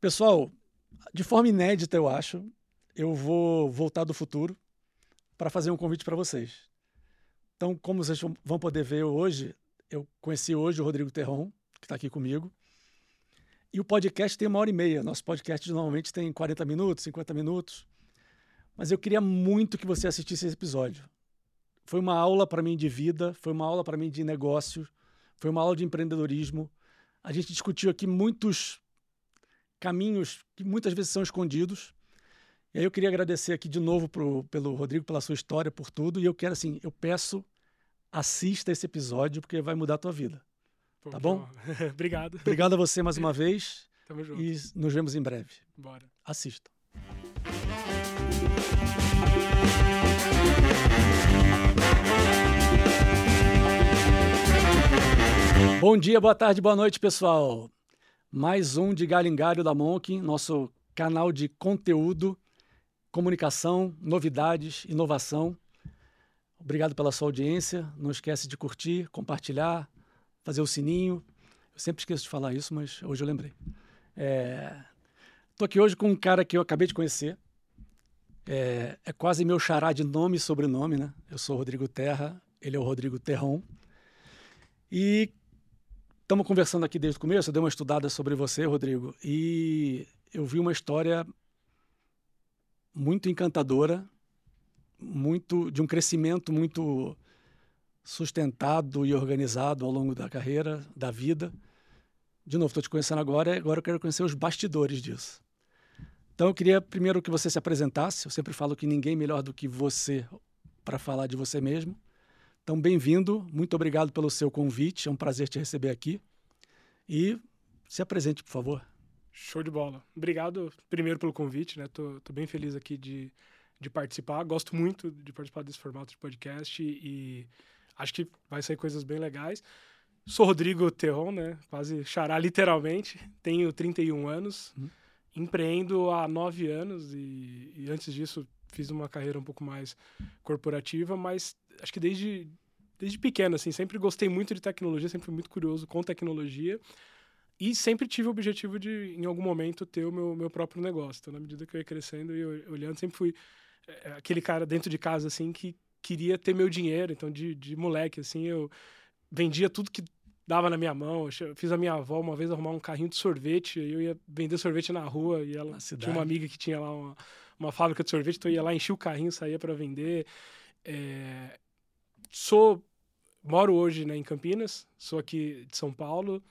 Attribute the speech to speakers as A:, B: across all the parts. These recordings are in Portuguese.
A: Pessoal, de forma inédita, eu acho, eu vou voltar do futuro para fazer um convite para vocês. Então, como vocês vão poder ver hoje, eu conheci hoje o Rodrigo Terron, que está aqui comigo. E o podcast tem uma hora e meia. Nosso podcast normalmente tem 40 minutos, 50 minutos. Mas eu queria muito que você assistisse esse episódio. Foi uma aula para mim de vida, foi uma aula para mim de negócio, foi uma aula de empreendedorismo. A gente discutiu aqui muitos caminhos que muitas vezes são escondidos. E aí eu queria agradecer aqui de novo pro, pelo Rodrigo, pela sua história, por tudo. E eu quero, assim, eu peço, assista esse episódio, porque vai mudar a tua vida. Pô, tá bom?
B: Obrigado.
A: Obrigado a você mais uma vez.
B: Tamo junto.
A: E nos vemos em breve.
B: Bora.
A: Assista. Bom dia, boa tarde, boa noite, pessoal. Mais um de Galingário da Monk, nosso canal de conteúdo, comunicação, novidades, inovação. Obrigado pela sua audiência. Não esquece de curtir, compartilhar, fazer o sininho. Eu sempre esqueço de falar isso, mas hoje eu lembrei. Estou é... aqui hoje com um cara que eu acabei de conhecer. É, é quase meu xará de nome e sobrenome, né? Eu sou Rodrigo Terra, ele é o Rodrigo Terron. E estamos conversando aqui desde o começo, eu dei uma estudada sobre você, Rodrigo, e eu vi uma história muito encantadora, muito de um crescimento muito sustentado e organizado ao longo da carreira, da vida. De novo, estou te conhecendo agora, agora eu quero conhecer os bastidores disso. Então, eu queria primeiro que você se apresentasse. Eu sempre falo que ninguém melhor do que você para falar de você mesmo. Então, bem-vindo, muito obrigado pelo seu convite, é um prazer te receber aqui. E se apresente, por favor.
B: Show de bola. Obrigado primeiro pelo convite, né? Tô, tô bem feliz aqui de, de participar. Gosto muito de participar desse formato de podcast e, e acho que vai sair coisas bem legais. Sou Rodrigo Terron, né? Quase xará literalmente. Tenho 31 anos. Hum. Empreendo há nove anos e, e antes disso fiz uma carreira um pouco mais corporativa, mas acho que desde desde pequeno, assim, sempre gostei muito de tecnologia, sempre fui muito curioso com tecnologia e sempre tive o objetivo de, em algum momento, ter o meu, meu próprio negócio. Então, na medida que eu ia crescendo e olhando, sempre fui é, aquele cara dentro de casa, assim, que queria ter meu dinheiro. Então, de, de moleque, assim, eu vendia tudo que dava na minha mão. Eu fiz a minha avó uma vez arrumar um carrinho de sorvete, e eu ia vender sorvete na rua, e ela tinha uma amiga que tinha lá uma, uma fábrica de sorvete, então eu ia lá, enchia o carrinho, saía para vender. É... Sou moro hoje né, em Campinas, sou aqui de São Paulo,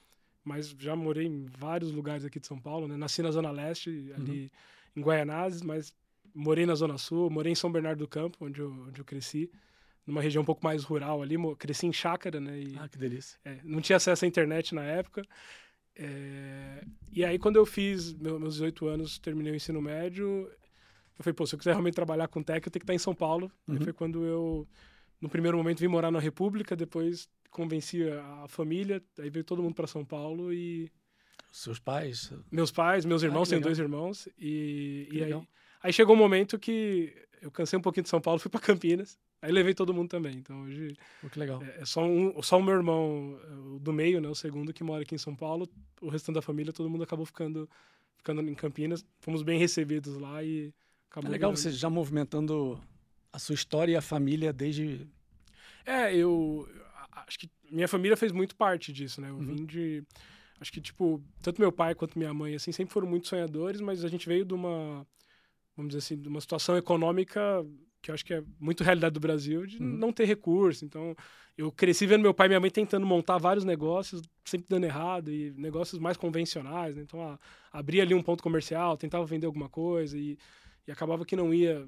B: mas já morei em vários lugares aqui de São Paulo, né? Nasci na Zona Leste, ali uhum. em Guaianazes, mas morei na Zona Sul, morei em São Bernardo do Campo, onde eu, onde eu cresci, numa região um pouco mais rural ali, cresci em chácara, né?
A: E, ah, que delícia.
B: É, não tinha acesso à internet na época. É, e aí, quando eu fiz meu, meus 18 anos, terminei o ensino médio, eu falei, pô, se eu quiser realmente trabalhar com tech, eu tenho que estar em São Paulo. Uhum. Aí foi quando eu no primeiro momento vim morar na República, depois convenci a família, aí veio todo mundo para São Paulo e
A: seus pais?
B: Meus pais, meus ah, irmãos, ah, tenho dois irmãos e, e aí, aí chegou um momento que eu cansei um pouquinho de São Paulo, fui para Campinas. Aí levei todo mundo também. Então hoje.
A: Que legal.
B: É, é, só, um, só o meu irmão do meio, né? O segundo que mora aqui em São Paulo. O restante da família, todo mundo acabou ficando, ficando em Campinas. Fomos bem recebidos lá e
A: acabou. É legal você já movimentando a sua história e a família desde.
B: É, eu acho que minha família fez muito parte disso, né? Eu uhum. vim de. Acho que, tipo, tanto meu pai quanto minha mãe, assim, sempre foram muito sonhadores, mas a gente veio de uma. Vamos dizer assim, de uma situação econômica que eu acho que é muito realidade do Brasil, de uhum. não ter recurso. Então, eu cresci vendo meu pai e minha mãe tentando montar vários negócios, sempre dando errado, e negócios mais convencionais. Né? Então, abria ali um ponto comercial, tentava vender alguma coisa, e, e acabava que não ia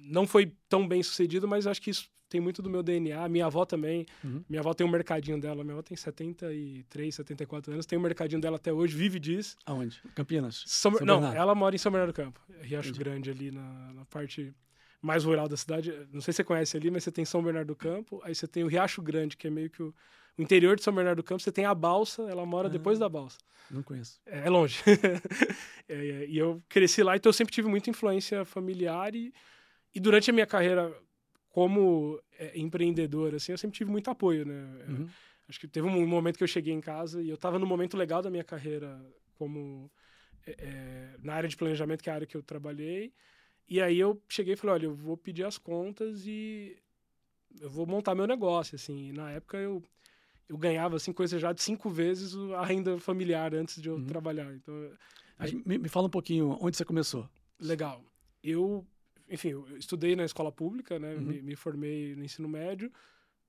B: não foi tão bem sucedido, mas acho que isso tem muito do meu DNA. Minha avó também. Uhum. Minha avó tem um mercadinho dela. Minha avó tem 73, 74 anos. Tem um mercadinho dela até hoje, vive disso.
A: Aonde? Campinas?
B: São, São não, ela mora em São Bernardo do Campo. Riacho Entendi. Grande ali na, na, parte mais rural da cidade. Não sei se você conhece ali, mas você tem São Bernardo do Campo. Aí você tem o Riacho Grande, que é meio que o, o interior de São Bernardo do Campo. Você tem a Balsa, ela mora ah, depois da Balsa.
A: Não conheço.
B: É, é longe. é, é, e eu cresci lá, então eu sempre tive muita influência familiar e e durante a minha carreira como é, empreendedor, assim, eu sempre tive muito apoio, né? Uhum. Acho que teve um momento que eu cheguei em casa e eu estava no momento legal da minha carreira como é, é, na área de planejamento, que é a área que eu trabalhei. E aí eu cheguei e falei, olha, eu vou pedir as contas e eu vou montar meu negócio, assim. E na época eu, eu ganhava, assim, coisa já de cinco vezes a renda familiar antes de eu uhum. trabalhar. Então,
A: aí... me, me fala um pouquinho, onde você começou?
B: Legal. Eu, enfim, eu estudei na escola pública, né? Uhum. Me, me, formei no ensino médio.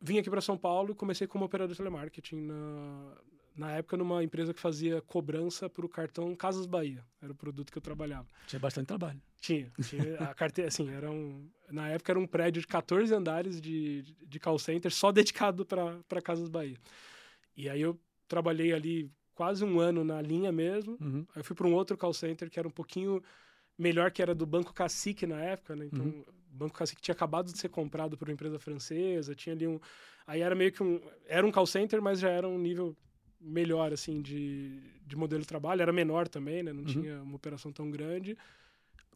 B: Vim aqui para São Paulo e comecei como operador de telemarketing na, na época numa empresa que fazia cobrança para o cartão Casas Bahia. Era o produto que eu trabalhava.
A: Tinha bastante trabalho.
B: Tinha. tinha a carteira, assim, era um, na época era um prédio de 14 andares de, de call center só dedicado para Casas Bahia. E aí eu trabalhei ali quase um ano na linha mesmo. Uhum. Aí eu fui para um outro call center que era um pouquinho melhor, que era do Banco Cacique na época, né? Então, uhum. o Banco Cacique tinha acabado de ser comprado por uma empresa francesa, tinha ali um... Aí era meio que um... Era um call center, mas já era um nível melhor, assim, de, de modelo de trabalho. Era menor também, né? Não uhum. tinha uma operação tão grande.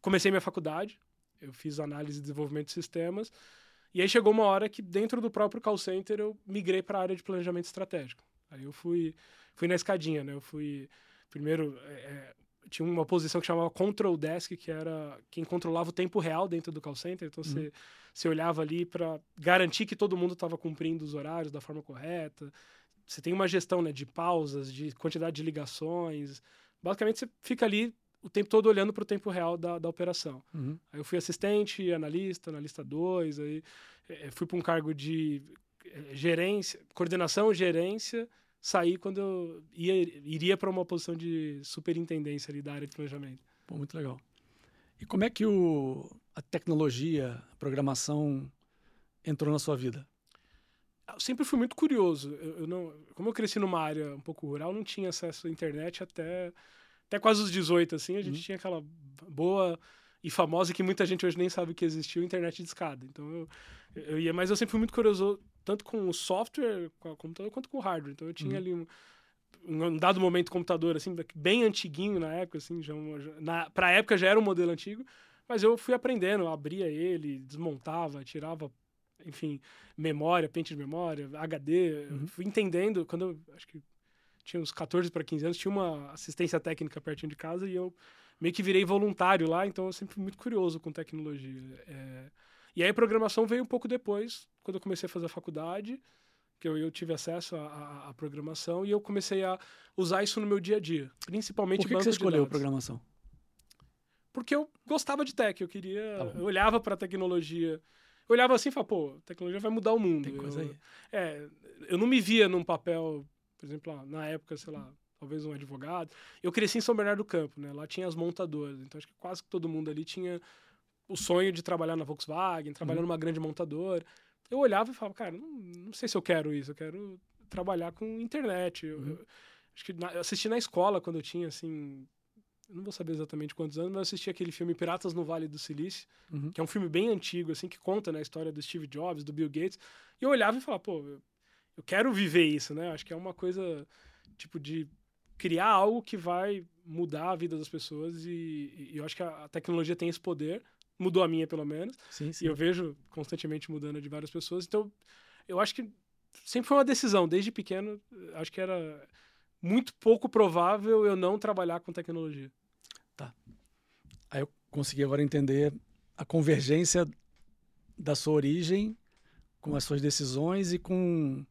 B: Comecei minha faculdade. Eu fiz análise e desenvolvimento de sistemas. E aí chegou uma hora que, dentro do próprio call center, eu migrei para a área de planejamento estratégico. Aí eu fui, fui na escadinha, né? Eu fui... Primeiro, é, é tinha uma posição que chamava Control Desk, que era quem controlava o tempo real dentro do call center. Então, você, uhum. você olhava ali para garantir que todo mundo estava cumprindo os horários da forma correta, você tem uma gestão né, de pausas, de quantidade de ligações. Basicamente, você fica ali o tempo todo olhando para o tempo real da, da operação. Uhum. Aí eu fui assistente, analista, analista 2, aí é, fui para um cargo de é, gerência, coordenação, gerência, saí quando eu ia, iria para uma posição de superintendência ali da área de planejamento.
A: Pô, muito legal. E como é que o, a tecnologia, a programação entrou na sua vida?
B: eu sempre fui muito curioso. Eu, eu, não, como eu cresci numa área um pouco rural, não tinha acesso à internet até, até quase os 18, assim. A gente uhum. tinha aquela boa e famosa que muita gente hoje nem sabe que existiu, internet de escada. Então eu, eu ia, mas eu sempre fui muito curioso, tanto com o software, com o computador, quanto com o hardware. Então eu tinha uhum. ali um, um dado momento computador, assim, bem antiguinho na época, assim, já, já na, pra época já era um modelo antigo, mas eu fui aprendendo, abria ele, desmontava, tirava enfim, memória, pente de memória, HD. Uhum. Fui entendendo, quando eu acho que tinha uns 14 para 15 anos, tinha uma assistência técnica pertinho de casa e eu meio que virei voluntário lá, então eu sempre fui muito curioso com tecnologia. É... E aí a programação veio um pouco depois, quando eu comecei a fazer a faculdade, que eu, eu tive acesso à programação e eu comecei a usar isso no meu dia a dia, principalmente
A: Por que, que você escolheu programação?
B: Porque eu gostava de tech, eu queria, tá eu olhava para a tecnologia eu olhava assim e falava, pô, a tecnologia vai mudar o mundo.
A: Tem coisa
B: eu,
A: aí.
B: É, eu não me via num papel, por exemplo, na época, sei lá, talvez um advogado. Eu cresci em São Bernardo do Campo, né? Lá tinha as montadoras, então acho que quase todo mundo ali tinha o sonho de trabalhar na Volkswagen, trabalhar uhum. numa grande montadora. Eu olhava e falava, cara, não, não, sei se eu quero isso, eu quero trabalhar com internet. Eu, uhum. eu acho que na, eu assisti na escola quando eu tinha, assim, não vou saber exatamente quantos anos, mas assisti aquele filme Piratas no Vale do Silício, uhum. que é um filme bem antigo, assim, que conta né, a história do Steve Jobs, do Bill Gates. E eu olhava e falava, pô, eu, eu quero viver isso, né? Acho que é uma coisa, tipo, de criar algo que vai mudar a vida das pessoas e, e eu acho que a, a, tecnologia tem esse poder, mudou a minha pelo menos,
A: sim, sim.
B: e eu vejo constantemente mudando de várias pessoas, então eu acho que sempre foi uma decisão, desde pequeno, acho que era muito pouco provável eu não trabalhar com tecnologia.
A: Tá. Aí eu consegui agora entender a convergência da sua origem com as suas decisões e com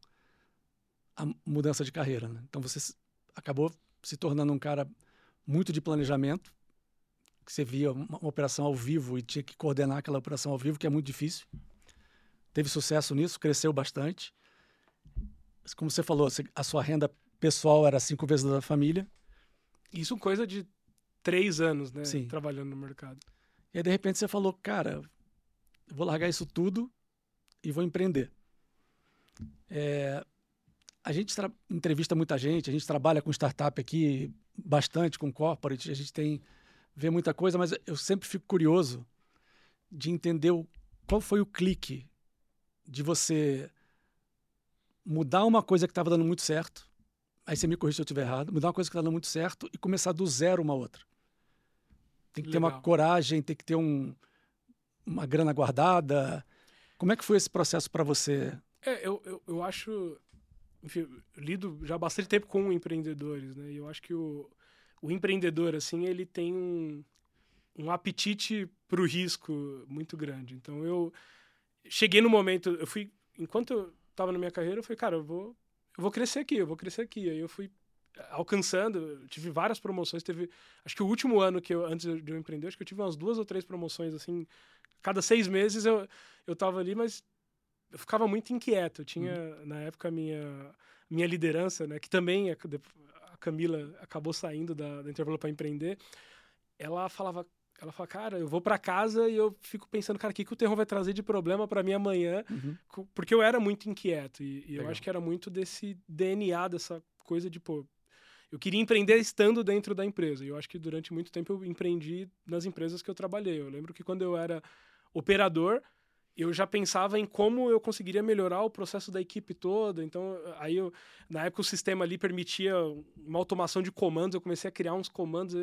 A: a mudança de carreira. Né? Então você acabou se tornando um cara muito de planejamento, que você via uma, uma, operação ao vivo e tinha que coordenar aquela operação ao vivo, que é muito difícil. Teve sucesso nisso, cresceu bastante. Como você falou, a sua renda pessoal era cinco vezes da família.
B: Isso coisa de três anos, né? Sim. Trabalhando no mercado.
A: E aí, de repente, você falou, cara, vou largar isso tudo e vou empreender. É, a gente entrevista muita gente, a gente trabalha com startup aqui bastante, com corporate, a gente tem vê muita coisa, mas eu sempre fico curioso de entender o, qual foi o clique de você mudar uma coisa que estava dando muito certo, aí você me corrige se eu estiver errado, mudar uma coisa que estava dando muito certo e começar do zero uma outra. Tem que Legal. ter uma coragem, tem que ter um, uma grana guardada. Como é que foi esse processo para você?
B: É, eu, eu, eu acho. Enfim, lido já há bastante tempo com empreendedores, né? E eu acho que o, o empreendedor, assim, ele tem um, um apetite para o risco muito grande. Então, eu cheguei no momento, eu fui, enquanto eu estava na minha carreira, eu falei, cara, eu vou, eu vou crescer aqui, eu vou crescer aqui. Aí eu fui alcançando, tive várias promoções, teve, acho que o último ano que eu, antes de eu empreender, acho que eu tive umas duas ou três promoções, assim, cada seis meses eu, eu tava ali, mas eu ficava muito inquieto, eu tinha, uhum. na época, a minha, minha liderança, né, que também a Camila acabou saindo da, da Intervalo para empreender, ela falava, ela fala, cara, eu vou para casa e eu fico pensando, cara, o que, que o terror vai trazer de problema para mim amanhã? Uhum. Porque eu era muito inquieto e, e eu acho que era muito desse DNA, dessa coisa de, pô, eu queria empreender estando dentro da empresa. E eu acho que durante muito tempo eu empreendi nas empresas que eu trabalhei. Eu lembro que quando eu era operador, eu já pensava em como eu conseguiria melhorar o processo da equipe toda. Então, aí eu, na época o sistema ali permitia uma automação de comandos, eu comecei a criar uns comandos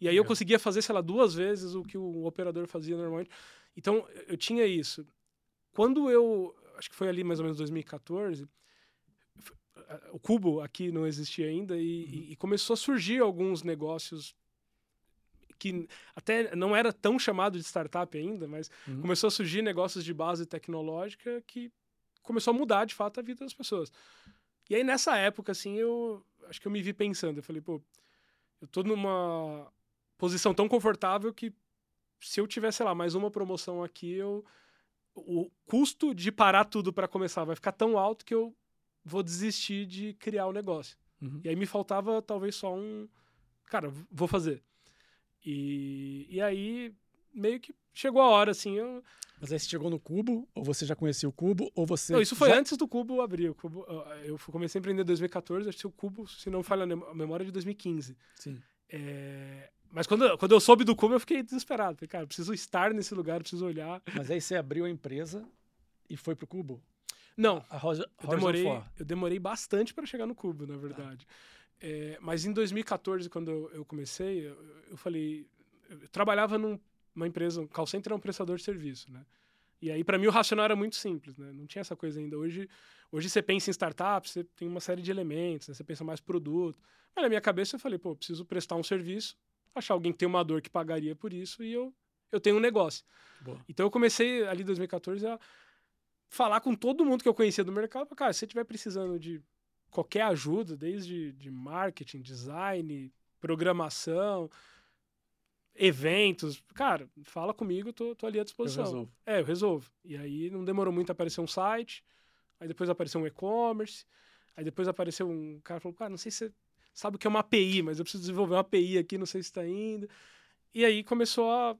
B: e aí eu conseguia fazer, sei lá, duas vezes o que o operador fazia normalmente. Então, eu tinha isso. Quando eu, acho que foi ali mais ou menos 2014, o cubo aqui não existia ainda e, uhum. e, começou a surgir alguns negócios que até não era tão chamado de startup ainda, mas uhum. começou a surgir negócios de base tecnológica que começou a mudar de fato a vida das pessoas. E aí nessa época assim, eu acho que eu me vi pensando, eu falei, pô, eu tô numa posição tão confortável que se eu tivesse, lá, mais uma promoção aqui, eu o custo de parar tudo para começar vai ficar tão alto que eu vou desistir de criar o negócio. Uhum. E aí me faltava talvez só um. Cara, vou fazer. E, e aí meio que chegou a hora, assim. Eu...
A: Mas aí você chegou no Cubo, ou você já conhecia o Cubo, ou você.
B: Não, isso foi
A: já...
B: antes do Cubo abrir. O Cubo, eu comecei a empreender em 2014, acho que o Cubo, se não falha a memória, é de 2015.
A: Sim.
B: É... Mas quando, quando eu soube do Cubo, eu fiquei desesperado. Falei, cara, preciso estar nesse lugar, preciso olhar.
A: Mas aí você abriu a empresa e foi pro Cubo?
B: Não. A Rosa, eu, demorei, eu demorei bastante para chegar no cubo, na verdade. Ah. É, mas em 2014, quando eu, eu comecei, eu, eu, falei. Eu trabalhava numa empresa, um call center é um prestador de serviço, né? E aí, para mim, o racional era muito simples, né? Não tinha essa coisa ainda. Hoje, hoje você pensa em startup, você tem uma série de elementos, né? você pensa mais produto. Mas na minha cabeça eu falei, pô, preciso prestar um serviço, achar alguém que tem uma dor que pagaria por isso e eu, eu tenho um negócio. Boa. Então eu comecei ali em 2014 a falar com todo mundo que eu conhecia do mercado. Cara, se você estiver precisando de qualquer ajuda, desde de marketing, design, programação, eventos, cara, fala comigo, tô, tô ali à disposição. Eu
A: resolvo.
B: É, eu resolvo. E aí não demorou muito a aparecer um site, aí depois apareceu um e-commerce, aí depois apareceu um cara falou, cara, não sei se você sabe o que é uma API, mas eu preciso desenvolver uma API aqui, não sei se está indo. E aí começou a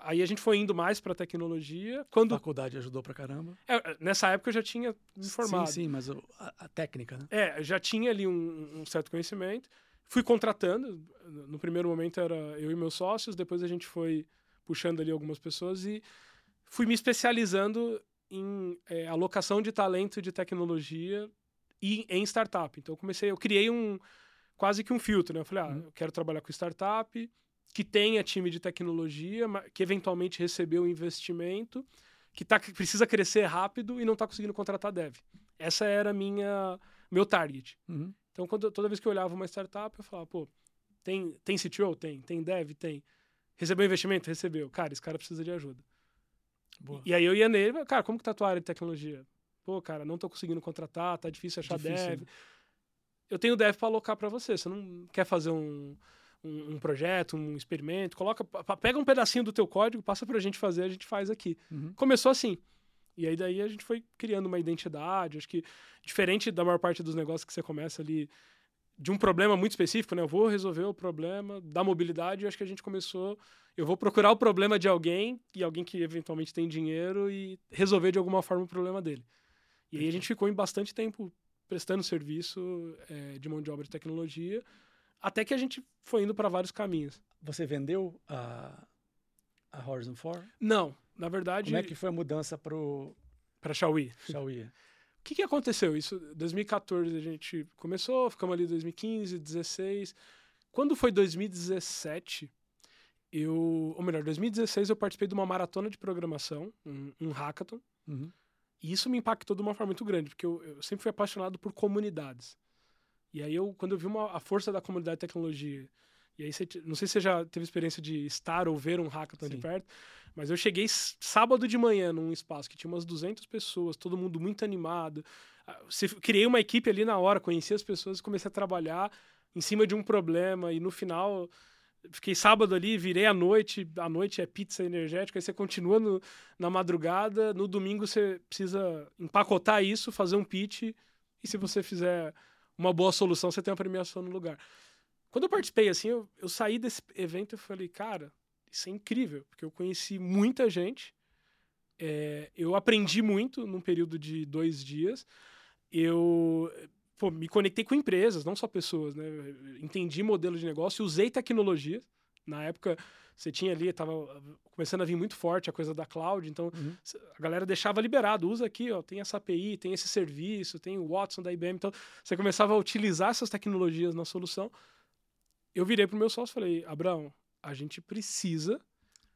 B: aí a gente foi indo mais para tecnologia. Quando
A: a faculdade ajudou para caramba.
B: É, nessa época eu já tinha me formado.
A: Sim, sim, mas a, a técnica, né?
B: É, já tinha ali um, um, certo conhecimento. Fui contratando. No primeiro momento era eu e meus sócios. Depois a gente foi puxando ali algumas pessoas e fui me especializando em é, alocação de talento de tecnologia e em startup. Então eu comecei, eu criei um quase que um filtro, né? Eu falei, ah, uhum. eu quero trabalhar com startup que tenha time de tecnologia, que eventualmente recebeu investimento, que, tá, que precisa crescer rápido e não está conseguindo contratar dev. Essa era minha meu target. Uhum. Então, quando, toda vez que eu olhava uma startup, eu falava, pô, tem, tem CTO? Tem. Tem dev? Tem. Recebeu investimento? Recebeu. Cara, esse cara precisa de ajuda. Boa. E aí eu ia nele, cara, como que tá a tua área de tecnologia? Pô, cara, não tô conseguindo contratar, tá difícil achar difícil, dev. Né? Eu tenho dev para alocar para você. Você não quer fazer um um, um, projeto, um experimento, coloca, pega um pedacinho do teu código, passa para a gente fazer, a gente faz aqui. Uhum. Começou assim. E aí daí a gente foi criando uma identidade, acho que diferente da maior parte dos negócios que você começa ali de um problema muito específico, né? Eu vou resolver o problema da mobilidade, acho que a gente começou, eu vou procurar o problema de alguém e alguém que eventualmente tem dinheiro e resolver de alguma forma o problema dele. E aí a gente ficou em bastante tempo prestando serviço é, de mão de obra de tecnologia, até que a gente foi indo para vários caminhos.
A: Você vendeu a, a Horizon 4?
B: Não, na verdade.
A: Como é que foi a mudança para
B: para Xiaomi?
A: Xiaomi.
B: o que, que aconteceu? Isso 2014 a gente começou, ficamos ali 2015, 16. Quando foi 2017, eu, ou melhor, 2016 eu participei de uma maratona de programação, um, um hackathon. Uhum. E isso me impactou de uma forma muito grande, porque eu, eu sempre fui apaixonado por comunidades. E aí eu, quando eu vi uma, a força da comunidade de tecnologia E aí, você, não sei se você já teve experiência de estar ou ver um hackathon
A: Sim.
B: de perto, mas eu cheguei sábado de manhã num espaço que tinha umas 200 pessoas, todo mundo muito animado. Ah, Criei uma equipe ali na hora, conheci as pessoas e comecei a trabalhar em cima de um problema. E no final, fiquei sábado ali, virei à noite. À noite é pizza energética, aí você continua no- na madrugada. No domingo, você precisa empacotar isso, fazer um pitch. E se você fizer uma boa solução, você tem uma premiação no lugar. Quando eu participei, assim, eu, eu saí desse evento e falei, cara, isso é incrível, porque eu conheci muita gente, é, eu aprendi muito num período de dois dias, eu pô, me conectei com empresas, não só pessoas, né? Entendi modelo de negócio, usei tecnologias. Na época, você tinha ali, estava começando a vir muito forte a coisa da cloud, então
A: Uhum.
B: a galera deixava liberado, usa aqui, ó, tem essa API, tem esse serviço, tem o Watson da IBM, então você começava a utilizar essas tecnologias na solução. Eu virei pro meu sócio e falei, Abraão, a gente precisa.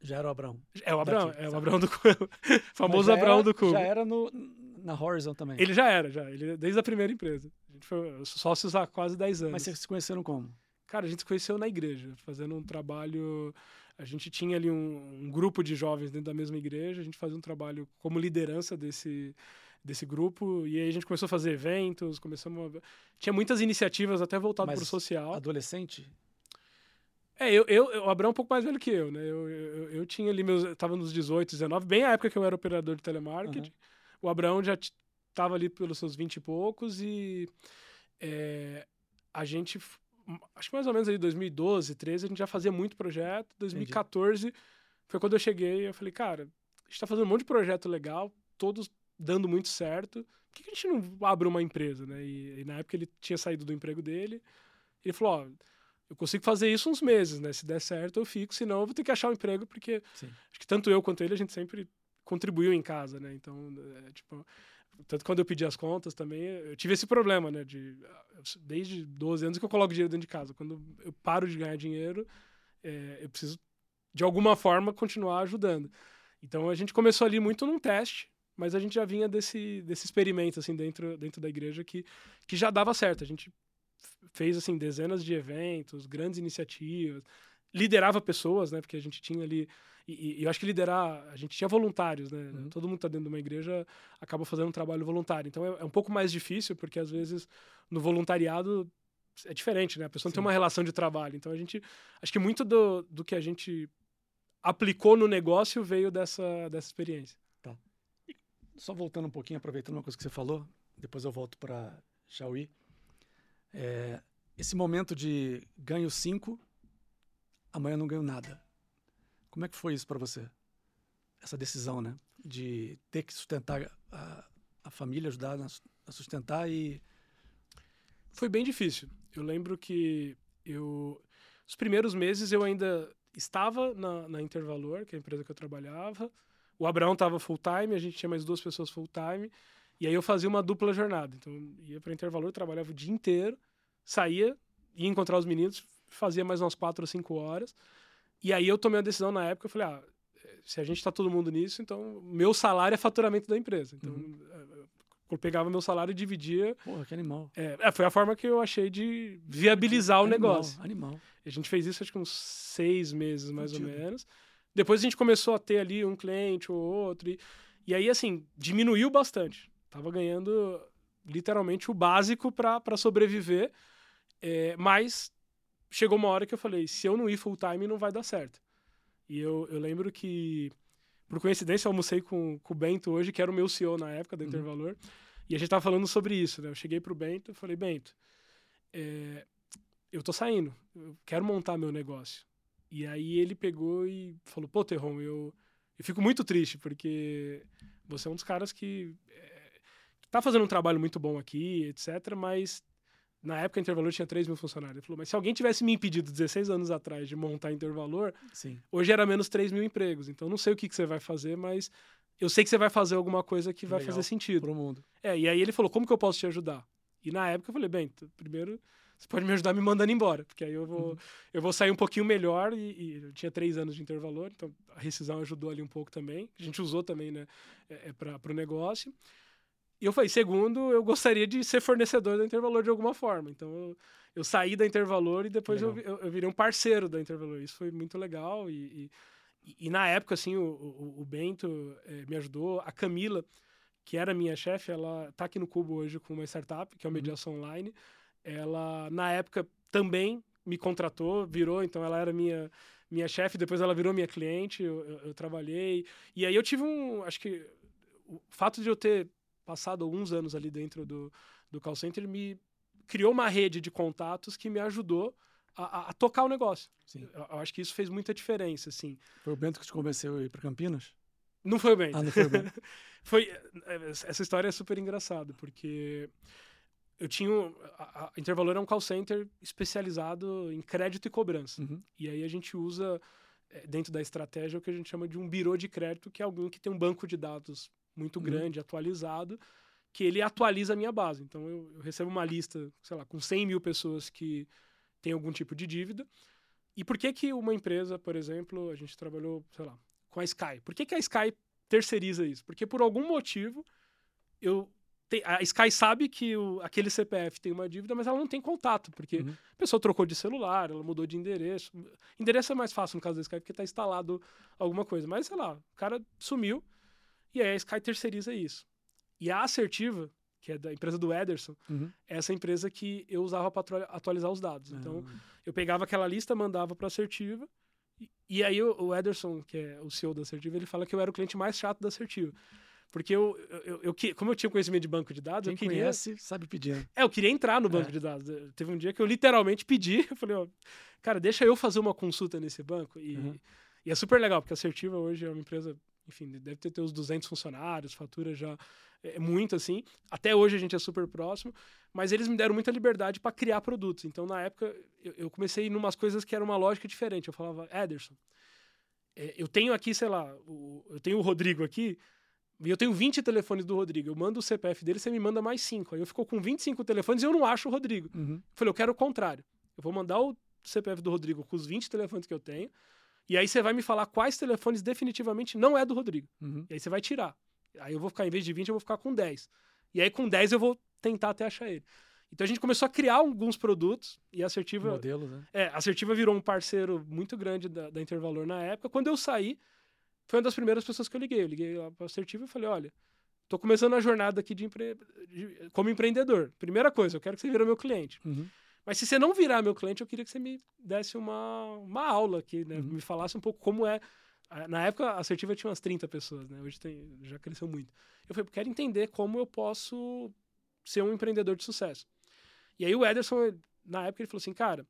A: Já era o Abraão.
B: É o Abraão,
A: Daqui,
B: é o. Abraão do Cubo. famoso Abraão
A: era-
B: do Cubo.
A: Já era no, na Horizon também.
B: Ele já era, já. Ele, desde a primeira empresa. A gente foi sócios há quase 10 anos.
A: Mas vocês se conheceram como?
B: Cara, a gente se conheceu na igreja, fazendo um trabalho. A gente tinha ali um, um grupo de jovens dentro da mesma igreja, a gente fazia um trabalho como liderança desse, desse grupo, e aí a gente começou a fazer eventos, começamos a... Tinha muitas iniciativas até voltado para o social.
A: Adolescente?
B: É, eu, eu, eu- o Abraão é um pouco mais velho que eu, né? Eu, eu, eu tinha ali meus. Eu tava nos 18, 19, bem a época que eu era operador de telemarketing.
A: Aham.
B: O Abraão já t- tava ali pelos seus 20 e poucos e é, a gente. Acho que mais ou menos aí 2012, 13, a gente já fazia muito projeto. 2014 foi quando eu cheguei e eu falei, cara, a gente tá fazendo um monte de projeto legal, todos dando muito certo. Por que, que a gente não abre uma empresa, né? E, e na época ele tinha saído do emprego dele. Ele falou, ó, eu consigo fazer isso uns meses, né? Se der certo, eu fico, senão eu vou ter que achar um emprego, porque
A: Sim.
B: acho que tanto eu quanto ele, a gente sempre contribuiu em casa, né? Então, é, tipo, tanto quando eu pedi as contas também, eu tive esse problema, né? De, desde 12 anos que eu coloco dinheiro dentro de casa. Quando eu paro de ganhar dinheiro, é, eu preciso, de alguma forma, continuar ajudando. Então, a gente começou ali muito num teste, mas a gente já vinha desse, desse experimento, assim, dentro, dentro da igreja que, que já dava certo. A gente fez, assim, dezenas de eventos, grandes iniciativas, liderava pessoas, né? Porque a gente tinha ali... E, e eu acho que liderar... A gente tinha voluntários, né?
A: Uhum.
B: Todo mundo tá dentro de uma igreja acaba fazendo um trabalho voluntário. Então, é, é um pouco mais difícil, porque, às vezes, no voluntariado é diferente, né? A pessoa não tem uma relação de trabalho. Então, a gente... Acho que muito do, do que a gente aplicou no negócio veio dessa, dessa experiência.
A: Só voltando um pouquinho, aproveitando uma coisa que você falou, depois eu volto para Xiaoyi. É, esse momento de ganho 5, amanhã não ganho nada. Como é que foi isso para você? Essa decisão, né? De ter que sustentar a, a família, ajudar a sustentar e.
B: Foi bem difícil. Eu lembro que eu... Os primeiros meses eu ainda estava na, na Intervalor, que é a empresa que eu trabalhava. O Abraão estava full-time, a gente tinha mais duas pessoas full-time. E aí eu fazia uma dupla jornada. Então, ia para Intervalor, trabalhava o dia inteiro, saía, ia encontrar os meninos, fazia mais umas quatro ou cinco horas. E aí eu tomei a decisão na época, eu falei, ah, se a gente está todo mundo nisso, então meu salário é faturamento da empresa. Então, eh, eu pegava meu salário e dividia
A: Porra, que animal.
B: é, é, foi a forma que eu achei de viabilizar o
A: Animal,
B: negócio.
A: Animal.
B: A gente fez isso acho que uns seis meses, mais ou
A: Fudido.
B: menos. Depois a gente começou a ter ali um cliente ou outro. E, e aí, assim, diminuiu bastante. Tava ganhando literalmente o básico para sobreviver. É, mas chegou uma hora que eu falei: se eu não ir full time, não vai dar certo. E eu, eu lembro que, por coincidência, eu almocei com, com o Bento hoje, que era o meu CEO na época da
A: Uhum.
B: Intervalor. E a gente tava falando sobre isso, né? Eu cheguei pro Bento e falei: Bento, é, eu tô saindo, eu quero montar meu negócio. E aí ele pegou e falou: pô, Terron, eu, eu fico muito triste, porque você é um dos caras que é, tá fazendo um trabalho muito bom aqui, etc., mas na época a Intervalor tinha 3 mil funcionários. Ele falou: mas se alguém tivesse me impedido 16 anos atrás de montar a Intervalor,
A: Sim.
B: hoje era menos 3 mil empregos. Então não sei o que, que você vai fazer, mas eu sei que você vai fazer alguma coisa que vai
A: Legal.
B: fazer sentido.
A: Pro mundo.
B: É, e aí ele falou, como que eu posso te ajudar? E na época eu falei, bem, primeiro você pode me ajudar me mandando embora, porque aí eu vou,
A: Uhum.
B: eu vou sair um pouquinho melhor e, e eu tinha três anos de intervalor, então a rescisão ajudou ali um pouco também. A gente usou também, né, é, é para o negócio. E eu falei, segundo, eu gostaria de ser fornecedor da Intervalor de alguma forma. Então eu, eu saí da Intervalor e depois eu, eu, eu, virei um parceiro da Intervalor. Isso foi muito legal. E, e, e na época, assim, o, o, o Bento é, me ajudou. A Camila, que era minha chefe, ela está aqui no Cubo hoje com uma startup, que é o uhum. Mediação uhum. Online. Ela, na época, também me contratou, virou, então ela era minha minha chefe, depois ela virou minha cliente, eu, eu, eu, trabalhei. E aí eu tive um. Acho que o fato de eu ter passado alguns anos ali dentro do, do call center me criou uma rede de contatos que me ajudou a, a tocar o negócio. Sim. Eu, eu, acho que isso fez muita diferença, assim.
A: Foi o Bento que te convenceu a ir para Campinas?
B: Não foi o Bento.
A: Ah, não foi o Bento.
B: foi, essa história é super engraçada, porque eu tinha. A, a Intervalor é um call center especializado em crédito e cobrança. Uhum. E aí a gente usa, é, dentro da estratégia, o que a gente chama de um birô de crédito, que é alguém que tem um banco de dados muito uhum. grande, atualizado, que ele atualiza a minha base. Então eu, eu, recebo uma lista, sei lá, com 100 mil pessoas que têm algum tipo de dívida. E por que que uma empresa, por exemplo, a gente trabalhou, sei lá, com a Sky? Por que que a Sky terceiriza isso? Porque por algum motivo eu a Sky sabe que o, aquele CPF tem uma dívida, mas ela não tem contato, porque uhum. a pessoa trocou de celular, ela mudou de endereço. Endereço é mais fácil no caso da Sky, porque está instalado alguma coisa. Mas, sei lá, o cara sumiu e aí a Sky terceiriza isso. E a Assertiva, que é da empresa do Ederson, uhum. é essa empresa que eu usava para atualizar os dados. Então, uhum. eu pegava aquela lista, mandava para a Assertiva, e, e aí o, o Ederson, que é o CEO da Assertiva, ele fala que eu era o cliente mais chato da Assertiva. Porque eu, eu, eu, eu, como eu tinha conhecimento de banco de dados,
A: Quem
B: eu queria.
A: Conhece, sabe pedir. Né?
B: É, eu queria entrar no banco é. de dados. Teve um dia que eu literalmente pedi, eu falei, ó, cara, deixa eu fazer uma consulta nesse banco. E, uhum. e é super legal, porque a Assertiva hoje é uma empresa, enfim, deve ter, ter uns 200 funcionários, fatura já é muito assim. Até hoje a gente é super próximo, mas eles me deram muita liberdade para criar produtos. Então, na época, eu, eu comecei em umas coisas que era uma lógica diferente. Eu falava, Ederson, é, eu tenho aqui, sei lá, o, eu tenho o Rodrigo aqui, e eu tenho 20 telefones do Rodrigo. Eu mando o CPF dele, você me manda mais 5. Aí eu fico com 25 telefones e eu não acho o Rodrigo. Uhum. Eu falei, eu quero o contrário. Eu vou mandar o CPF do Rodrigo com os 20 telefones que eu tenho. E aí você vai me falar quais telefones definitivamente não é do Rodrigo. Uhum. E aí você vai tirar. Aí eu vou ficar, em vez de 20, eu vou ficar com 10. E aí com 10 eu vou tentar até achar ele. Então a gente começou a criar alguns produtos e a Assertiva.
A: Modelos, né?
B: É, a Assertiva virou um parceiro muito grande da, da Intervalor na época. Quando eu saí, foi uma das primeiras pessoas que eu liguei. Eu liguei lá para Assertiva e falei: olha, tô começando a jornada aqui de, empre... de, como empreendedor. Primeira coisa, eu quero que você vira meu cliente. Uhum. Mas se você não virar meu cliente, eu queria que você me desse uma, uma aula aqui, né? Uhum. Me falasse um pouco como é. Na época, a Assertiva tinha umas 30 pessoas, né? Hoje tem, já cresceu muito. Eu falei, quero entender como eu posso ser um empreendedor de sucesso. E aí o Ederson, na época, ele falou assim, cara,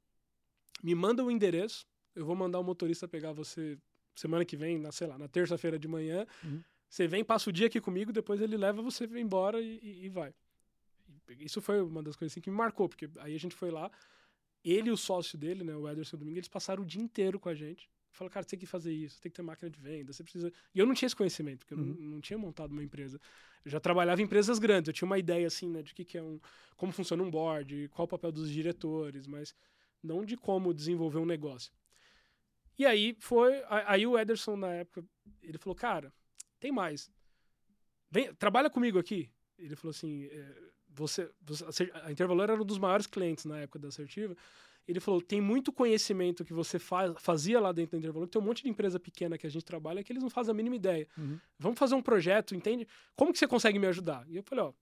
B: me manda o endereço, eu vou mandar o motorista pegar você semana que vem, na, sei lá, na terça-feira de manhã. Uhum. Você vem, passa o dia aqui comigo, depois ele leva você embora e, e, e vai. Isso foi uma das coisas assim, que me marcou, porque aí a gente foi lá, ele e o sócio dele, né, o Ederson Domingo, eles passaram o dia inteiro com a gente. Falaram, cara, você tem que fazer isso, tem que ter máquina de venda, você precisa. E eu não tinha esse conhecimento, porque eu não, uhum. não, tinha montado uma empresa. Eu já trabalhava em empresas grandes, eu tinha uma ideia assim, né, de que, que é um. como funciona um board, qual o papel dos diretores, mas não de como desenvolver um negócio. E aí foi. Aí o Ederson, na época, ele falou: Cara, tem mais. Vem, trabalha comigo aqui. Ele falou assim: é, você, você, a Intervalor era um dos maiores clientes na época da assertiva. Ele falou: tem muito conhecimento que você faz, fazia lá dentro da Intervalor, tem um monte de empresa pequena que a gente trabalha que eles não fazem a mínima ideia. Uhum. Vamos fazer um projeto, entende? Como que você consegue me ajudar? E eu falei: Ó,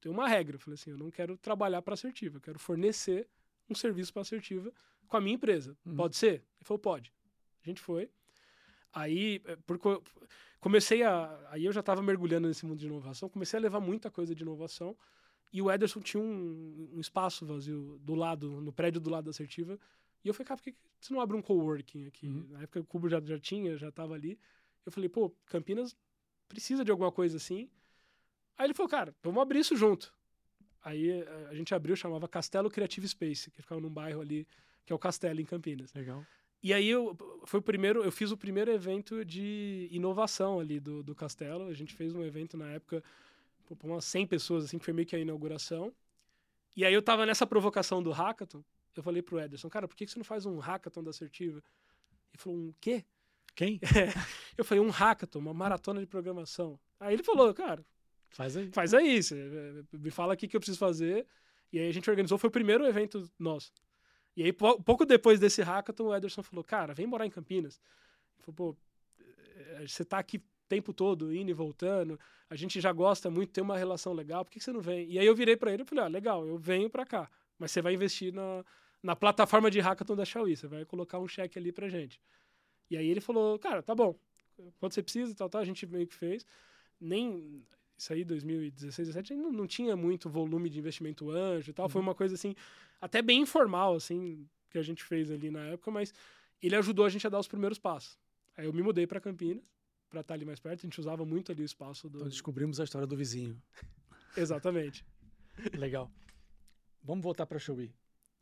B: tem uma regra. Eu falei assim: eu não quero trabalhar para assertiva, eu quero fornecer um serviço para assertiva com a minha empresa. Uhum. Pode ser? Ele falou: pode. A gente foi. Aí, eh, porque comecei a. Aí eu já estava mergulhando nesse mundo de inovação, comecei a levar muita coisa de inovação. E o Ederson tinha um, um espaço vazio do lado, no prédio do lado da assertiva. E eu falei, cara, por que você não abre um coworking aqui? Uhum. Na época o Cubo já, já tinha, já estava ali. Eu falei, pô, Campinas precisa de alguma coisa assim. Aí ele falou, cara, vamos abrir isso junto. Aí eh, a gente abriu, chamava Castelo Creative Space, que ficava num bairro ali, que é o Castelo, em Campinas.
A: Legal.
B: E aí eu foi o primeiro, eu fiz o primeiro evento de inovação ali do, do Castelo. A gente fez um evento na época para umas 100 pessoas, assim, que foi meio que a inauguração. E aí eu tava nessa provocação do hackathon. Eu falei pro Ederson, cara, por que você não faz um hackathon da Assertiva? Ele falou, um quê?
A: Quem?
B: É, eu falei, um hackathon, uma maratona de programação. Aí ele falou, cara,
A: faz aí.
B: Faz aí, você, me fala aqui o que eu preciso fazer. E aí a gente organizou, foi o primeiro evento nosso. E aí, pouco depois desse hackathon, o Ederson falou, cara, vem morar em Campinas. Ele falou, pô, você tá aqui tempo todo, indo e voltando, a gente já gosta muito, tem uma relação legal, por que você não vem? E aí eu virei para ele e falei, ah, legal, eu venho para cá, mas você vai investir na, na plataforma de hackathon da Xiaomi, você vai colocar um cheque ali pra gente. E aí ele falou, cara, tá bom, quanto você precisa, tal, tal, a gente meio que fez. Nem, isso aí, 2016, 2017, não, não tinha muito volume de investimento anjo e tal, uhum. foi uma coisa assim, até bem informal, assim, que a gente fez ali na época, mas ele ajudou a gente a dar os primeiros passos. Aí eu me mudei para Campinas, para estar ali mais perto, a gente usava muito ali o espaço do...
A: Então descobrimos a história do vizinho.
B: Exatamente.
A: Legal. Vamos voltar para Xiaomi.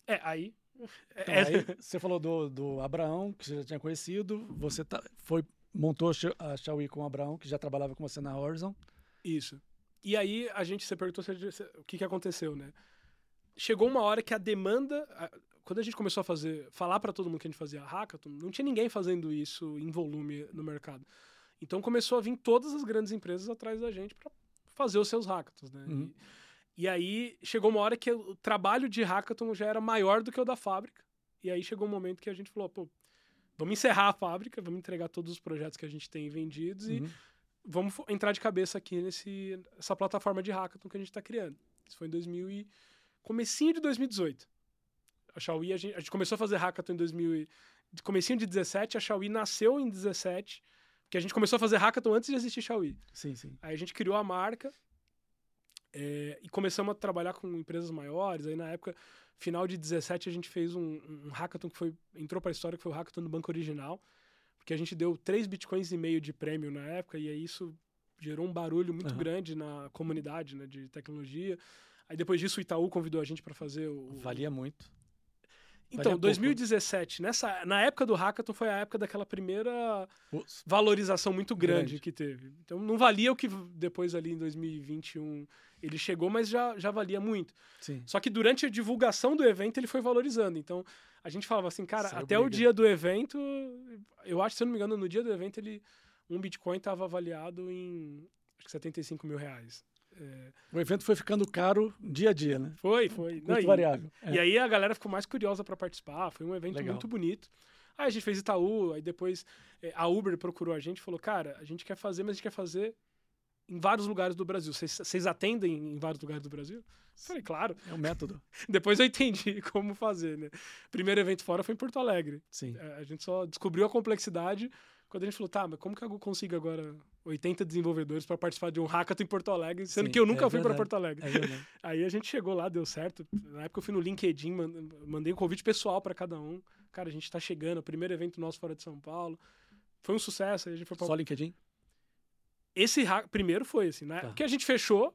B: É, aí
A: então, é... aí você falou do, do Abraão, que você já tinha conhecido, você tá, foi, montou a Xiaomi com o Abraão, que já trabalhava com você na Horizon.
B: Isso. E aí a gente, você perguntou se, o que, que aconteceu, né? Chegou uma hora que a demanda, quando a gente começou a fazer, falar para todo mundo que a gente fazia hackathon, não tinha ninguém fazendo isso em volume no mercado. Então começou a vir todas as grandes empresas atrás da gente para fazer os seus hackathons, né? Uhum. E, e aí chegou uma hora que o trabalho de hackathon já era maior do que o da fábrica. E aí chegou um momento que a gente falou, pô, vamos encerrar a fábrica, vamos entregar todos os projetos que a gente tem vendidos uhum. e vamos entrar de cabeça aqui nesse essa plataforma de hackathon que a gente está criando. Isso foi em 2000 e comecinho de 2018. A Xiaomi, a gente, a gente começou a fazer hackathon em 2000 e, comecinho de 17, a Xiaomi nasceu em 17, porque a gente começou a fazer hackathon antes de existir Xiaomi.
A: Sim, sim.
B: Aí a gente criou a marca é, e começamos a trabalhar com empresas maiores. Aí na época, final de 17, a gente fez um, um hackathon que foi, entrou para a história, que foi o hackathon do Banco Original, porque a gente deu 3 bitcoins e meio de prêmio na época, e aí isso gerou um barulho muito uhum. grande na comunidade né, de tecnologia. Aí depois disso o Itaú convidou a gente para fazer o.
A: Valia muito.
B: Então, 2017, nessa, na época do hackathon foi a época daquela primeira valorização muito grande, grande, que teve. Então não valia o que depois ali em 2021 ele chegou, mas já, já valia muito.
A: Sim.
B: Só que durante a divulgação do evento ele foi valorizando. Então a gente falava assim, cara, Saiu até briga. o dia do evento, eu acho, se eu não me engano, no dia do evento ele um Bitcoin estava avaliado em acho que 75 mil reais.
A: É... O evento foi ficando caro dia a dia, né?
B: Foi, foi.
A: Muito variável.
B: E, é. aí a galera ficou mais curiosa para participar. Foi um evento Legal. muito bonito. Aí a gente fez Itaú, aí depois é, a Uber procurou a gente e falou: Cara, a gente quer fazer, mas a gente quer fazer em vários lugares do Brasil. Vocês atendem em vários lugares do Brasil? Eu falei, claro.
A: É um método.
B: Depois eu entendi como fazer, né? Primeiro evento fora foi em Porto Alegre.
A: Sim.
B: É, a gente só descobriu a complexidade quando a gente falou, tá, mas como que eu consigo agora 80 desenvolvedores para participar de um hackathon em Porto Alegre, sendo Sim, que eu nunca é fui para Porto Alegre? É Aí a gente chegou lá, deu certo. Na época eu fui no LinkedIn, mandei um convite pessoal para cada um. Cara, a gente está chegando, o primeiro evento nosso fora de São Paulo. Foi um sucesso. A gente foi pra...
A: Só LinkedIn?
B: Esse primeiro foi assim, né? Tá. Que a gente fechou,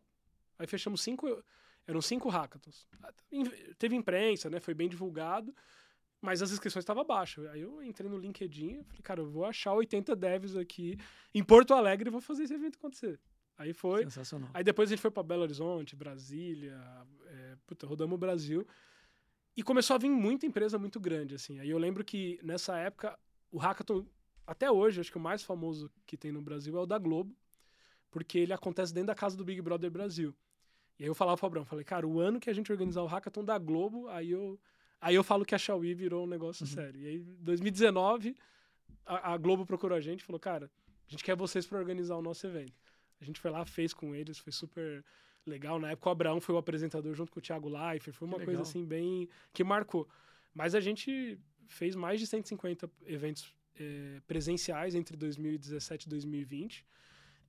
B: aí fechamos cinco, eram cinco hackathons. Teve imprensa, né? Foi bem divulgado. Mas as inscrições estavam baixas. Aí eu entrei no LinkedIn e falei, cara, eu vou achar 80 devs aqui em Porto Alegre e vou fazer esse evento acontecer. Aí foi.
A: Sensacional.
B: Aí depois a gente foi para Belo Horizonte, Brasília, é, puta, rodamos o Brasil. E começou a vir muita empresa muito grande, assim. Aí eu lembro que nessa época, o Hackathon, até hoje, acho que o mais famoso que tem no Brasil é o da Globo, porque ele acontece dentro da casa do Big Brother Brasil. E aí eu falava pro Abrão, falei, cara, o ano que a gente organizar o Hackathon da Globo, aí eu Aí eu falo que a Xiaomi virou um negócio uhum. sério. E aí, em 2019, a, a, Globo procurou a gente e falou: cara, a gente quer vocês para organizar o nosso evento. A gente foi lá, fez com eles, foi super legal. Na época, o Abraão foi o apresentador junto com o Thiago Leifert. Foi uma coisa assim, bem. que marcou. Mas a gente fez mais de 150 eventos é, presenciais entre 2017 e 2020.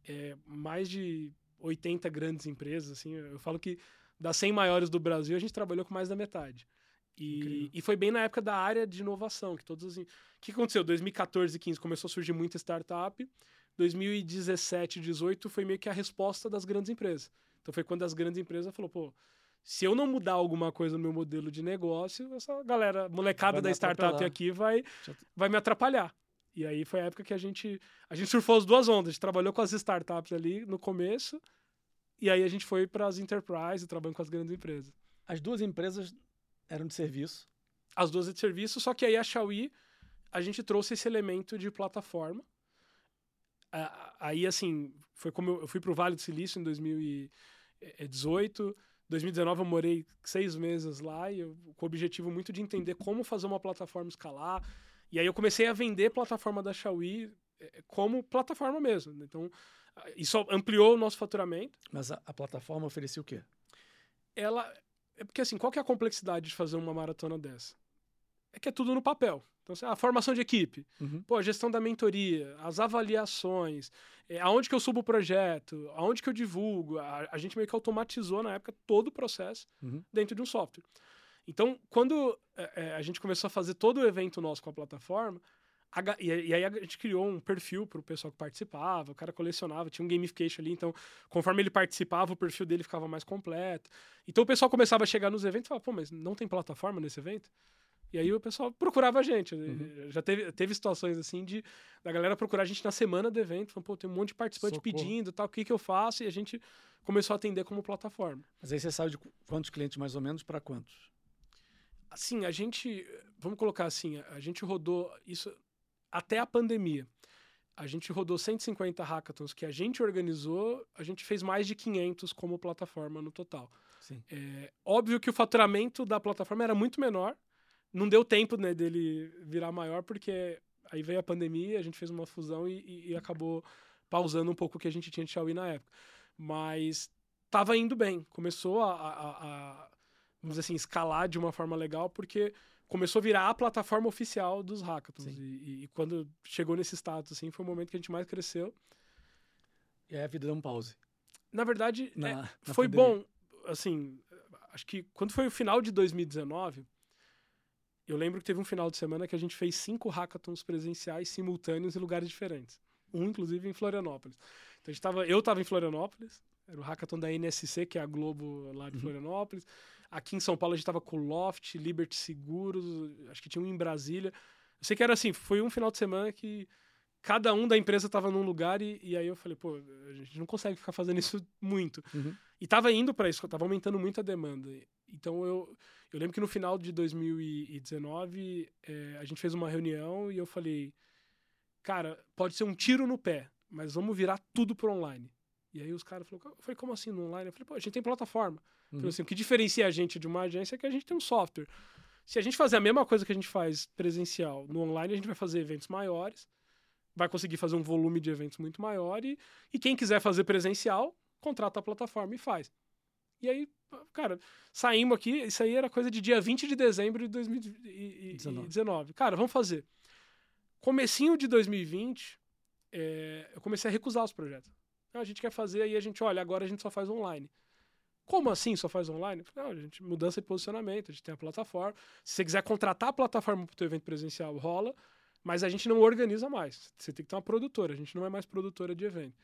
B: É, mais de 80 grandes empresas, assim. Eu falo que das 100 maiores do Brasil, a gente trabalhou com mais da metade. E, e, foi bem na época da área de inovação, que todos assim, O que aconteceu? 2014 e 15 começou a surgir muita startup. 2017 e 18 foi meio que a resposta das grandes empresas. Então foi quando as grandes empresas falou, pô, se eu não mudar alguma coisa no meu modelo de negócio, essa galera, molecada da startup aqui vai, vai me atrapalhar. E aí foi a época que a gente, a gente surfou as duas ondas. A gente trabalhou com as startups ali no começo, e aí a gente foi para as enterprise, trabalhando com as grandes empresas.
A: As duas empresas eram de serviço.
B: As duas de serviço, só que aí a Xiaomi, a gente trouxe esse elemento de plataforma. Aí, assim, foi como eu, eu fui para o Vale do Silício em 2018. 2019 eu morei seis meses lá e eu, com o objetivo muito de entender como fazer uma plataforma escalar. E aí eu comecei a vender plataforma da Xiaomi é, como plataforma mesmo. Né? Então, isso ampliou o nosso faturamento.
A: Mas a, a plataforma oferecia o quê?
B: Ela. É porque assim, qual que é a complexidade de fazer uma maratona dessa? É que é tudo no papel. Então, a formação de equipe, uhum. pô, a gestão da mentoria, as avaliações, é, aonde que eu subo o projeto, aonde que eu divulgo. A, a gente meio que automatizou na época todo o processo uhum. dentro de um software. Então, quando é, é, a gente começou a fazer todo o evento nosso com a plataforma, e, aí a gente criou um perfil para o pessoal que participava, o cara colecionava, tinha um gamification ali, então conforme ele participava, o perfil dele ficava mais completo. Então o pessoal começava a chegar nos eventos e falava, pô, mas não tem plataforma nesse evento? E aí o pessoal procurava a gente. Uhum. Já teve, teve situações assim de da galera procurar a gente na semana do evento, falando, pô, tem um monte de participante Socorro. pedindo, tal, o que que eu faço? E a gente começou a atender como plataforma.
A: Mas aí você sabe de quantos clientes mais ou menos para quantos?
B: Assim, a gente, vamos colocar assim, a gente rodou isso até a pandemia. A gente rodou 150 hackathons que a gente organizou, a gente fez mais de 500 como plataforma no total. É, óbvio que o faturamento da plataforma era muito menor, não deu tempo né, dele virar maior, porque aí veio a pandemia, a gente fez uma fusão e, e, e acabou pausando um pouco o que a gente tinha de Xiaomi na época. Mas estava indo bem, começou a, a, a, vamos dizer assim, escalar de uma forma legal, porque começou a virar a plataforma oficial dos hackathons. E, e, quando chegou nesse status, assim, foi o momento que a gente mais cresceu.
A: E aí a vida deu um pause.
B: Na verdade, na, é, na foi pandemia. bom. Assim, acho que quando foi o final de 2019, eu lembro que teve um final de semana que a gente fez cinco hackathons presenciais simultâneos em lugares diferentes. Um, inclusive, em Florianópolis. Então, a gente tava, eu estava em Florianópolis, era o hackathon da NSC, que é a Globo lá de uhum. Florianópolis. Aqui em São Paulo a gente estava com Loft, Liberty Seguros, acho que tinha um em Brasília. Eu sei que era assim, foi um final de semana que cada um da empresa estava num lugar e, e, aí eu falei, pô, a gente não consegue ficar fazendo isso muito. Uhum. E estava indo para isso, estava aumentando muito a demanda. Então eu, eu lembro que no final de 2019 é, eh, a gente fez uma reunião e eu falei, cara, pode ser um tiro no pé, mas vamos virar tudo pro online. E aí os caras falaram, eu falei, como assim no online? Eu falei, pô, a gente tem plataforma. Uhum. Falei assim, o que diferencia a gente de uma agência é que a gente tem um software. Se a gente fazer a mesma coisa que a gente faz presencial no online, a gente vai fazer eventos maiores, vai conseguir fazer um volume de eventos muito maior e, e quem quiser fazer presencial, contrata a plataforma e faz. E aí, cara, saímos aqui, isso aí era coisa de dia 20 de dezembro de 2019. Cara, vamos fazer. Comecinho de 2020, é, eu comecei a recusar os projetos. Ah, a gente quer fazer, aí a gente, olha, agora a gente só faz online. Como assim só faz online? Não, a gente mudança de posicionamento, a gente tem a plataforma. Se você quiser contratar a plataforma para o teu evento presencial, rola, mas a gente não organiza mais. Você tem que ter uma produtora, a gente não é mais produtora de evento.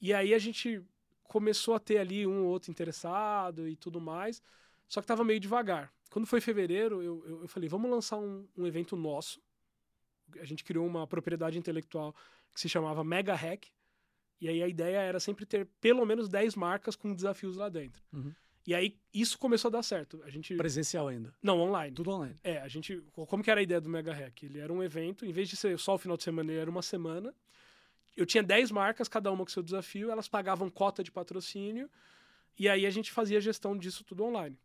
B: E aí a gente começou a ter ali um ou outro interessado e tudo mais, só que estava meio devagar. Quando foi fevereiro, eu, eu, eu falei, vamos lançar um, um, evento nosso. A gente criou uma propriedade intelectual que se chamava Mega Hack, e aí a ideia era sempre ter pelo menos 10 marcas com desafios lá dentro. Uhum. E aí isso começou a dar certo. A gente
A: presencial ainda.
B: Não, online.
A: Tudo online.
B: É, a gente como que era a ideia do Mega Hack? Ele era um evento, em vez de ser só o final de semana, ele era uma semana eu tinha 10 marcas, cada uma com seu desafio, elas pagavam cota de patrocínio, e aí a gente fazia a gestão disso tudo online.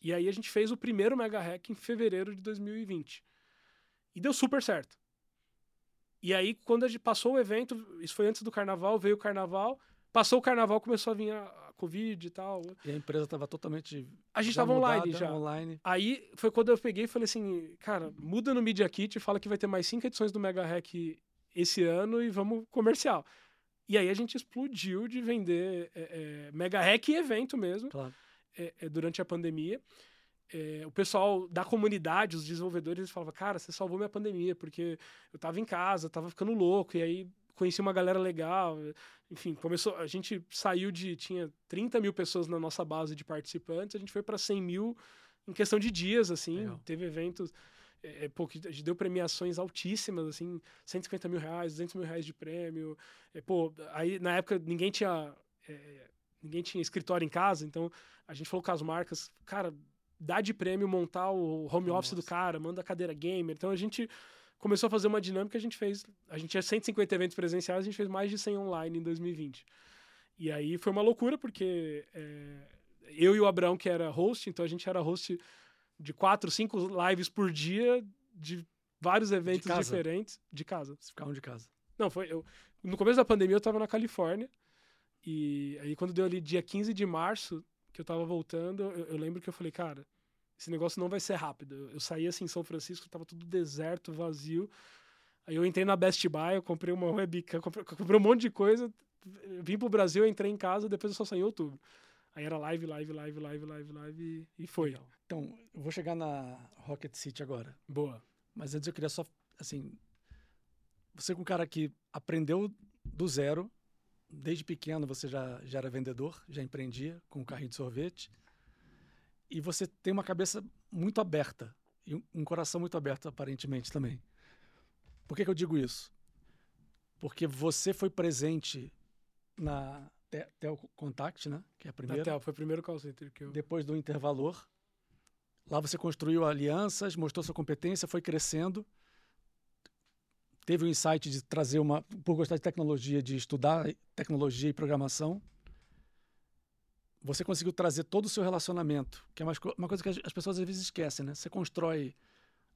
B: E aí a gente fez o primeiro Mega Hack em fevereiro de 2020. E deu super certo. E aí, quando a gente passou o evento, isso foi antes do carnaval, veio o carnaval, passou o carnaval, começou a vir a, Covid e tal.
A: E a empresa estava totalmente.
B: A gente estava online já.
A: Online.
B: Aí foi quando eu peguei e falei assim, cara, muda no Media Kit, fala que vai ter mais cinco edições do Mega Hack esse ano e vamos comercial. E aí a gente explodiu de vender é, é, mega hack e evento mesmo
A: claro.
B: é durante a pandemia. É, o pessoal da comunidade, os desenvolvedores, eles falavam, cara, você salvou minha pandemia, porque eu tava em casa, tava ficando louco, e aí conheci uma galera legal. Enfim, começou. A gente saiu de. Tinha 30 mil pessoas na nossa base de participantes, a gente foi para 100 mil em questão de dias, assim. Legal. Teve eventos é, é pô, que deu premiações altíssimas, assim, 150 mil reais, 200 mil reais de prêmio. É, pô, aí na época ninguém tinha, é, ninguém tinha escritório em casa, então a gente falou com as marcas, cara, dá de prêmio montar o home Nossa. office do cara, manda a cadeira gamer. Então a gente começou a fazer uma dinâmica, a gente fez, a gente tinha 150 eventos presenciais, a gente fez mais de 100 online em 2020. E aí foi uma loucura, porque é, eu e o Abraão, que era host, então a gente era host de quatro, cinco lives por dia, de vários eventos
A: casa?
B: diferentes, de casa.
A: Vocês ficavam de casa.
B: Não, foi. Eu, no começo da pandemia eu tava na Califórnia. E aí, quando deu ali dia 15 de março, que eu tava voltando, eu, eu lembro que eu falei, cara, esse negócio não vai ser rápido. Eu, saí assim em São Francisco, tava tudo deserto, vazio. Aí eu entrei na Best Buy, eu comprei uma webcam, comprei, comprei um monte de coisa, vim pro Brasil, entrei em casa, depois eu só saí em outubro. Aí era live, live, live, live, live, live e foi.
A: Então, eu vou chegar na Rocket City agora.
B: Boa.
A: Mas antes eu queria só, assim, você é um cara que aprendeu do zero, desde pequeno você já, já era vendedor, já empreendia com um carrinho de sorvete, e você tem uma cabeça muito aberta, e um, um coração muito aberto, aparentemente, também. Por que, que eu digo isso? Porque você foi presente na Te- Tel Contact, né? Que é a primeira.
B: Natel, foi o primeiro call center que eu.
A: Depois do Intervalor. Lá você construiu alianças, mostrou sua competência, foi crescendo. Teve o insight de trazer uma. Por gostar de tecnologia, de estudar tecnologia e programação. Você conseguiu trazer todo o seu relacionamento, que é uma, coisa que as, as pessoas às vezes esquecem, né? Você constrói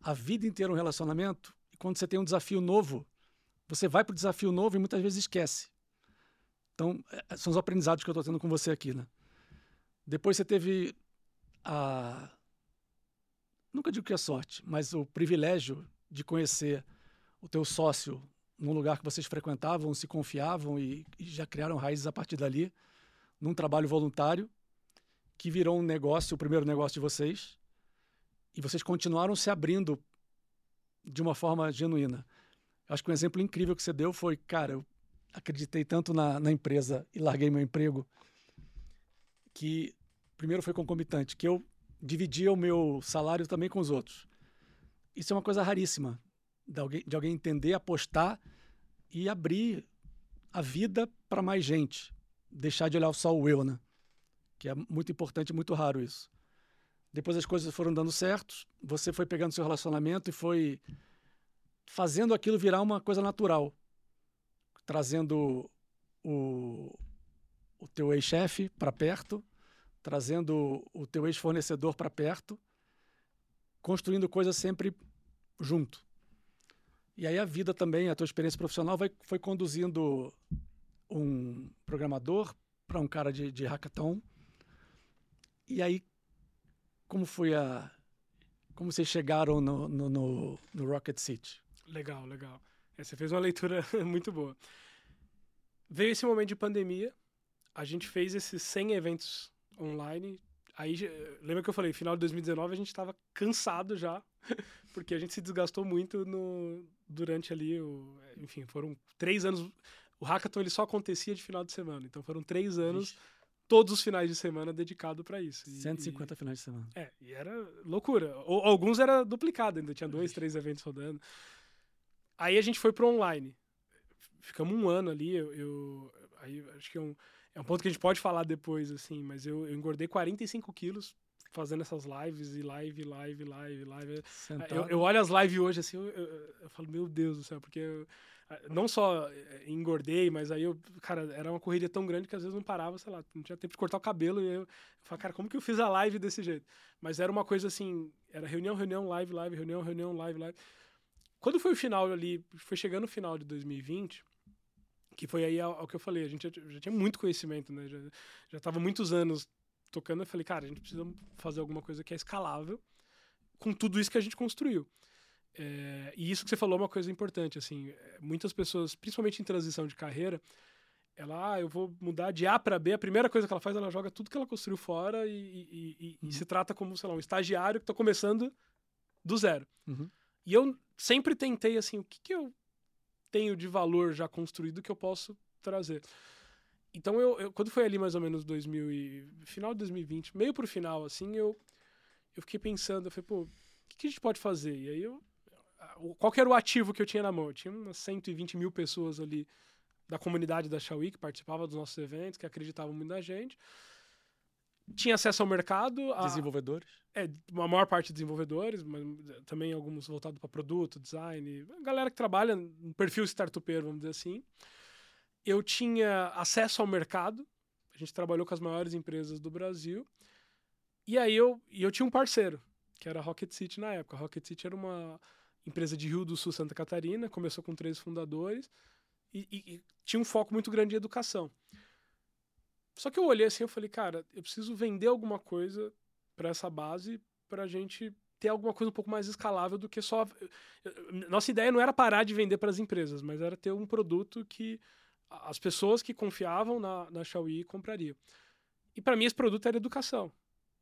A: a vida inteira um relacionamento e quando você tem um desafio novo, você vai para o desafio novo e muitas vezes esquece. Então, é, são os aprendizados que eu estou tendo com você aqui, né? Depois você teve a. Nunca digo que é sorte, mas o privilégio de conhecer o teu sócio num lugar que vocês frequentavam, se confiavam e, e já criaram raízes a partir dali, num trabalho voluntário, que virou um negócio, o primeiro negócio de vocês, e vocês continuaram se abrindo de uma forma genuína. Acho que um exemplo incrível que você deu foi, cara, eu acreditei tanto na, na empresa e larguei meu emprego que primeiro foi concomitante, que eu dividia o meu salário também com os outros. Isso é uma coisa raríssima, de alguém, de alguém entender, apostar e abrir a vida para mais gente. Deixar de olhar só o eu, né? Que é muito importante, muito raro isso. Depois as coisas foram dando certo, você foi pegando seu relacionamento e foi fazendo aquilo virar uma coisa natural. Trazendo o, o teu ex-chefe para perto, trazendo o teu ex-fornecedor para perto, construindo coisas sempre junto. E aí a vida também, a tua experiência profissional vai, foi conduzindo um programador para um cara de, de hackathon. E aí, como foi a... Como vocês chegaram no, no, no, no Rocket City?
B: Legal, legal. É, você fez uma leitura muito boa. Veio esse momento de pandemia, a gente fez esses 100 eventos online. Aí, lembra que eu falei, final de 2019 a gente estava cansado já, porque a gente se desgastou muito no, durante ali, o, enfim, foram três anos. O hackathon ele só acontecia de final de semana, então foram três anos,
A: Vixe.
B: todos os finais de semana dedicado para isso. E-
A: 150 finais de semana.
B: e, é, e era loucura. Ou, alguns era duplicado, ainda tinha dois, três eventos rodando. Aí a gente foi pro online. Ficamos um ano ali, eu, eu- aí acho que é um, é um ponto que a gente pode falar depois, assim, mas eu, eu engordei 45 quilos fazendo essas lives e live, live, live, live. Eu, eu olho as lives hoje assim, eu, eu- eu falo, meu Deus do céu, porque eu, não só eh, engordei, mas aí eu, cara, era uma corrida tão grande que às vezes não parava, sei lá, não tinha tempo de cortar o cabelo e eu, eu falava, cara, como que eu fiz a live desse jeito? Mas era uma coisa assim, era reunião, reunião, live, live, reunião, reunião, live, live. Quando foi o final ali, foi chegando o final de 2020, que foi aí ao que eu falei, a gente já, já tinha muito conhecimento, né? Já, já tava muitos anos tocando, eu falei, cara, a gente precisa fazer alguma coisa que é escalável com tudo isso que a gente construiu. É, e isso que você falou é uma coisa importante, assim, é, muitas pessoas, principalmente em transição de carreira, ela, ah, eu vou mudar de A para B, a primeira coisa que ela faz, ela joga tudo que ela construiu fora e, e- e- e
A: Uhum.
B: se trata como, sei lá, um estagiário que está começando do zero.
A: Uhum.
B: E eu sempre tentei, assim, o que, que eu tenho de valor já construído que eu posso trazer. Então, eu, eu- quando foi ali mais ou menos 2000 e, final de 2020, meio pro final, assim, eu, eu fiquei pensando, eu falei, pô, o que, que a gente pode fazer? E aí eu, qual era o ativo que eu tinha na mão? Eu tinha umas 120 mil pessoas ali da comunidade da Xiaomi que participava dos nossos eventos, que acreditavam muito na gente. Tinha acesso ao mercado. A,
A: Desenvolvedores.
B: é, a maior parte de desenvolvedores, mas também alguns voltados para produto, design, galera que trabalha no perfil startupeiro, vamos dizer assim. Eu tinha acesso ao mercado, a gente trabalhou com as maiores empresas do Brasil, E aí eu, e eu tinha um parceiro, que era a Rocket City na época. A Rocket City era uma empresa de Rio do Sul, Santa Catarina, começou com três fundadores e, e, e tinha um foco muito grande em educação. Só que eu olhei assim, eu falei, cara, eu preciso vender alguma coisa para essa base para a gente ter alguma coisa um pouco mais escalável do que só. Nossa ideia não era parar de vender para as empresas, mas era ter um produto que as pessoas que confiavam na, na Xiaomi comprariam. E para mim esse produto era educação.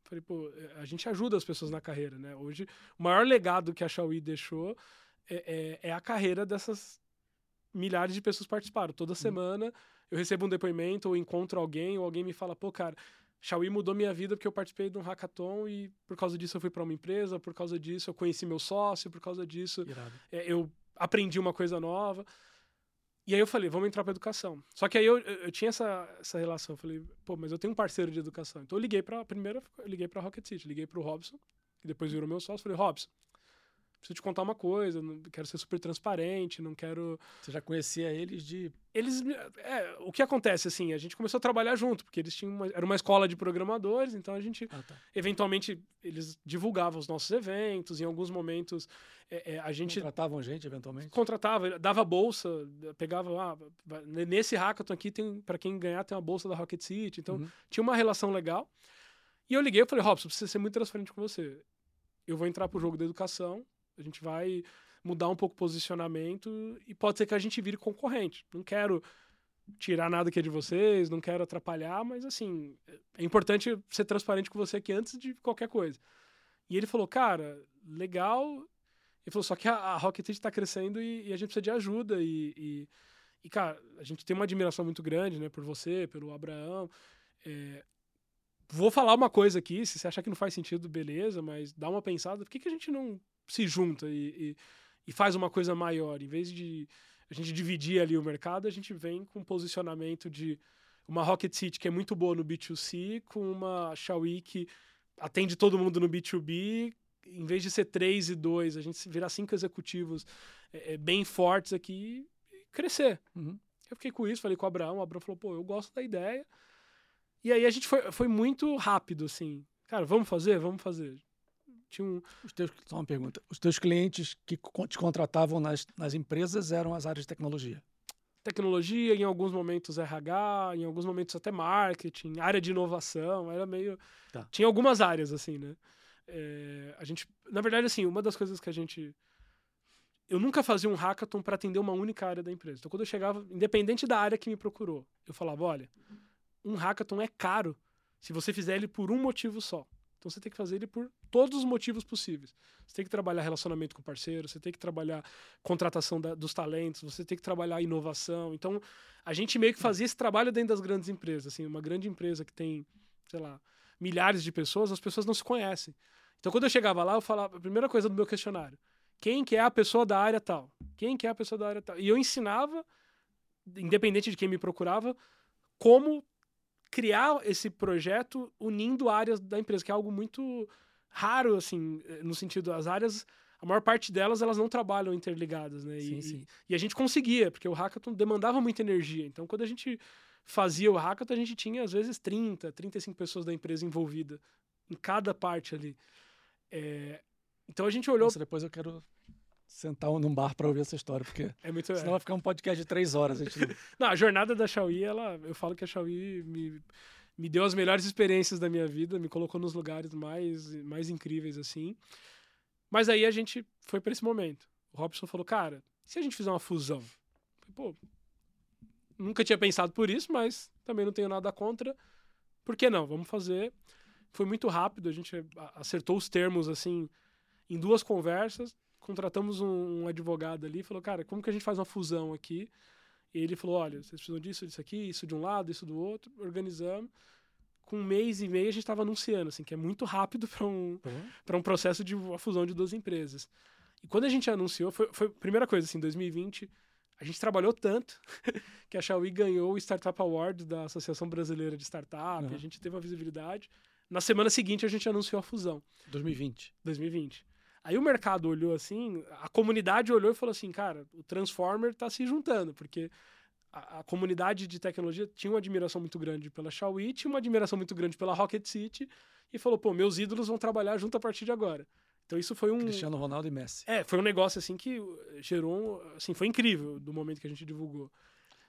B: Falei, pô, a gente ajuda as pessoas na carreira, né? Hoje, o maior legado que a Xiaomi deixou é, é, é a carreira dessas milhares de pessoas que participaram. Toda uhum. semana eu recebo um depoimento ou encontro alguém ou alguém me fala, pô, cara, Xiaomi mudou minha vida porque eu participei de um hackathon e por causa disso eu fui para uma empresa, por causa disso eu conheci meu sócio, por causa disso é, eu aprendi uma coisa nova. E aí eu falei, vamos entrar para educação. Só que aí eu, eu, tinha essa, essa relação, eu falei, pô, mas eu tenho um parceiro de educação. Então eu liguei para primeiro, eu liguei para Rocket City, liguei para o Robson, que depois virou meu sócio, falei, Robson, preciso te contar uma coisa, não quero ser super transparente, não quero.
A: Você já conhecia eles de.
B: Eles. É, o que acontece, assim, a gente começou a trabalhar junto, porque eles tinham uma, era uma escola de programadores, então a gente. Ah, tá. Eventualmente, eles divulgavam os nossos eventos, em alguns momentos é, é, a gente.
A: Contratavam gente, eventualmente?
B: Contratava, dava bolsa, pegava. Ah, nesse hackathon aqui, tem para quem ganhar, tem uma bolsa da Rocket City, então uhum. tinha uma relação legal. E eu liguei e falei, Robson, preciso ser muito transparente com você. Eu vou entrar pro jogo da educação, a gente vai mudar um pouco o posicionamento e pode ser que a gente vire concorrente. Não quero tirar nada que é de vocês, não quero atrapalhar, mas assim, é importante ser transparente com você aqui antes de qualquer coisa. E ele falou, cara, legal. Ele falou, só que a, a Rocket está crescendo e, e, a gente precisa de ajuda. E, e, e, cara, a gente tem uma admiração muito grande, né, por você, pelo Abraão. É, vou falar uma coisa aqui, se você achar que não faz sentido, beleza, mas dá uma pensada, por que, que a gente não se junta e, e, e, faz uma coisa maior. Em vez de a gente dividir ali o mercado, a gente vem com um posicionamento de uma Rocket City que é muito boa no B2C, com uma Xiaomi que atende todo mundo no B2B. Em vez de ser três e dois, a gente virar cinco executivos é, é, bem fortes aqui e crescer. Uhum. Eu fiquei com isso, falei com o Abraão. O Abraão falou: pô, eu gosto da ideia. E aí a gente foi, foi muito rápido, assim. Cara, vamos fazer? Vamos fazer.
A: Tinha um... Os teus, só uma pergunta. Os teus clientes que te contratavam nas, nas empresas eram as áreas de tecnologia?
B: Tecnologia, em alguns momentos RH, em alguns momentos até marketing, área de inovação, era meio... Tá. Tinha algumas áreas, assim, né? É, a gente, na verdade, assim, uma das coisas que a gente... Eu nunca fazia um hackathon para atender uma única área da empresa. Então, quando eu chegava, independente da área que me procurou, eu falava, olha, um hackathon é caro se você fizer ele por um motivo só. Então você tem que fazer ele por todos os motivos possíveis. Você tem que trabalhar relacionamento com parceiro, você tem que trabalhar contratação da, dos talentos, você tem que trabalhar inovação. Então a gente meio que fazia esse trabalho dentro das grandes empresas. Assim, uma grande empresa que tem, sei lá, milhares de pessoas, as pessoas não se conhecem. Então quando eu chegava lá, eu falava, a primeira coisa do meu questionário, quem que é a pessoa da área tal? Quem que é a pessoa da área tal? E eu ensinava, independente de quem me procurava, como criar esse projeto unindo áreas da empresa, que é algo muito raro, assim, no sentido, as áreas, a maior parte delas, elas não trabalham interligadas, né? Sim, e, sim. E, e, a gente conseguia, porque o hackathon demandava muita energia. Então, quando a gente fazia o hackathon, a gente tinha, às vezes, 30, 35 pessoas da empresa envolvida em cada parte ali. É... Então, a gente olhou...
A: Nossa, depois eu quero sentar num bar para ouvir essa história, porque é muito, senão é. vai ficar um podcast de três horas. A gente...
B: não, a jornada da Xiaomi, ela, eu falo que a Xiaomi me, me deu as melhores experiências da minha vida, me colocou nos lugares mais, mais incríveis, assim. Mas aí a gente foi para esse momento. O Robson falou, cara, se a gente fizer uma fusão? Pô, nunca tinha pensado por isso, mas também não tenho nada contra. Por que não? Vamos fazer. Foi muito rápido, a gente acertou os termos, assim, em duas conversas contratamos um, um advogado ali e falou, cara, como que a gente faz uma fusão aqui? E ele falou, olha, vocês precisam disso, disso aqui, isso de um lado, isso do outro, organizamos. Com um mês e meio a gente estava anunciando, assim, que é muito rápido para um, uhum. um processo de uma fusão de duas empresas. E quando a gente anunciou, foi, foi a primeira coisa, assim, 2020, a gente trabalhou tanto que a Xiaomi ganhou o Startup Award da Associação Brasileira de Startup, uhum. a gente teve uma visibilidade. Na semana seguinte a gente anunciou a fusão.
A: 2020.
B: 2020. Aí o mercado olhou assim, a comunidade olhou e falou assim, cara, o Transformer está se juntando, porque a, a, comunidade de tecnologia tinha uma admiração muito grande pela Xiaomi, tinha uma admiração muito grande pela Rocket City, e falou, pô, meus ídolos vão trabalhar junto a partir de agora. Então isso foi um...
A: Cristiano Ronaldo e Messi.
B: É, foi um negócio assim que gerou, assim, foi incrível do momento que a gente divulgou.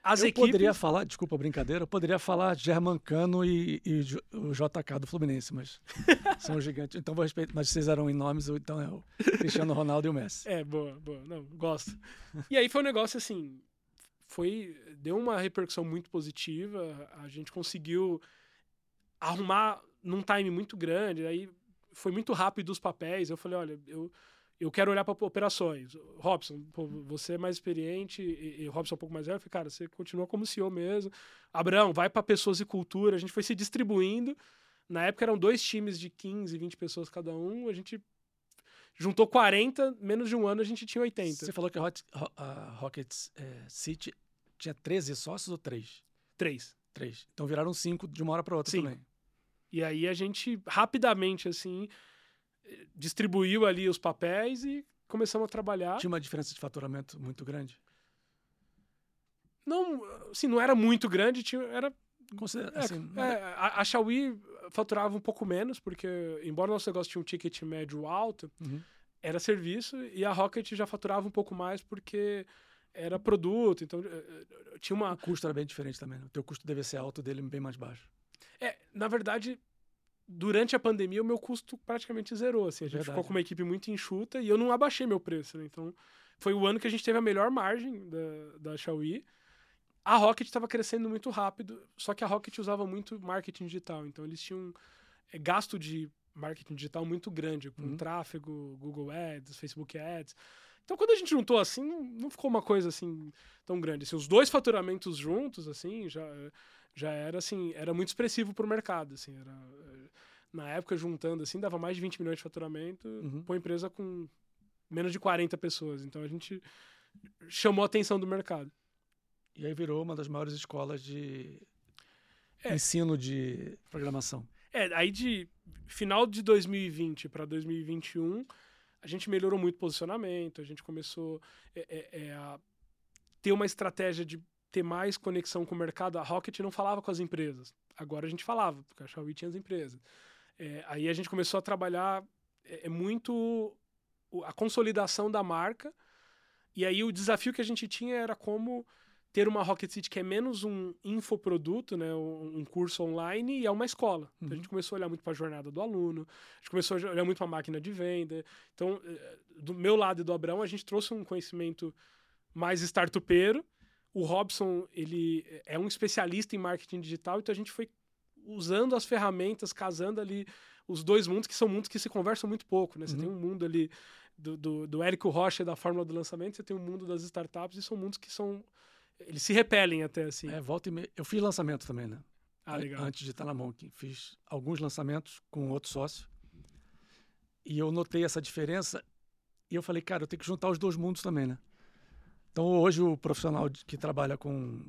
A: As eu equipes... poderia falar, desculpa a brincadeira, eu poderia falar Germancano e, e o JK do Fluminense, mas são gigantes. Então vou respeitar, mas vocês eram em nomes, então é o Cristiano Ronaldo e o Messi.
B: É, boa, boa. Não, gosto. E aí foi um negócio assim, foi deu uma repercussão muito positiva, a gente conseguiu arrumar num time muito grande, aí foi muito rápido os papéis. Eu falei, olha, eu eu quero olhar para operações. Robson, pô, você é mais experiente e, e Robson é um pouco mais velho. Eu falei, cara, você continua como CEO mesmo. Abraão, vai para pessoas e cultura. A gente foi se distribuindo. Na época eram dois times de 15, 20 pessoas cada um. A gente juntou 40, menos de um ano a gente tinha 80.
A: Você falou que a, Hot, a Rockets é, City tinha 13 sócios ou 3?
B: 3.
A: 3. Então viraram 5 de uma hora para outra Sim. também.
B: E aí a gente rapidamente assim distribuiu ali os papéis e começamos a trabalhar.
A: Tinha uma diferença de faturamento muito grande?
B: Não, assim, não era muito grande, tinha, era...
A: É, assim,
B: é, é, a, a Xiaomi faturava um pouco menos, porque embora o nosso negócio tinha um ticket médio alto, uhum. era serviço, e a Rocket já faturava um pouco mais porque era produto, então eh, eh, tinha uma...
A: O custo era bem diferente também, né? o teu custo deve ser alto, dele bem mais baixo.
B: É, na verdade, durante a pandemia o meu custo praticamente zerou. Assim, a gente Verdade. ficou com uma equipe muito enxuta e eu não abaixei meu preço. Né? Então, foi o ano que a gente teve a melhor margem da, da Xiaomi. A Rocket estava crescendo muito rápido, só que a Rocket usava muito marketing digital. Então, eles tinham é, gasto de marketing digital muito grande, com uhum. tráfego, Google Ads, Facebook Ads. Então, quando a gente juntou assim, não ficou uma coisa assim tão grande. Assim, os dois faturamentos juntos, assim, já já era assim, era muito expressivo para o mercado, assim, era na época juntando assim, dava mais de 20 milhões de faturamento, uhum. uma empresa com menos de 40 pessoas. Então a gente chamou a atenção do mercado.
A: E aí virou uma das maiores escolas de é. ensino de programação.
B: É, aí de final de 2020 para 2021, a gente melhorou muito o posicionamento, a gente começou é, é, é a ter uma estratégia de ter mais conexão com o mercado, a Rocket não falava com as empresas. Agora a gente falava, porque a Xiaomi tinha as empresas. É, aí a gente começou a trabalhar é, é, muito a consolidação da marca. E aí o desafio que a gente tinha era como ter uma Rocket City que é menos um infoproduto, né, um, curso online, e é uma escola. Então a gente uhum. começou a olhar muito para a jornada do aluno, a gente começou a olhar muito para a máquina de venda. Então, é, do meu lado e do Abrão, a gente trouxe um conhecimento mais startupeiro, o Robson, ele é um especialista em marketing digital, então a gente foi usando as ferramentas, casando ali os dois mundos, que são mundos que se conversam muito pouco, né? Você uhum. tem um mundo ali do, do, do Érico Rocha da Fórmula do Lançamento, você tem um mundo das startups, e são mundos que são... Eles se repelem até, assim.
A: É, volta e me... Eu fiz lançamento também, né?
B: Ah, legal.
A: Antes de estar na Monk. Fiz alguns lançamentos com outro sócio. E eu notei essa diferença e eu falei, cara, eu tenho que juntar os dois mundos também, né? Então, hoje, o profissional que trabalha com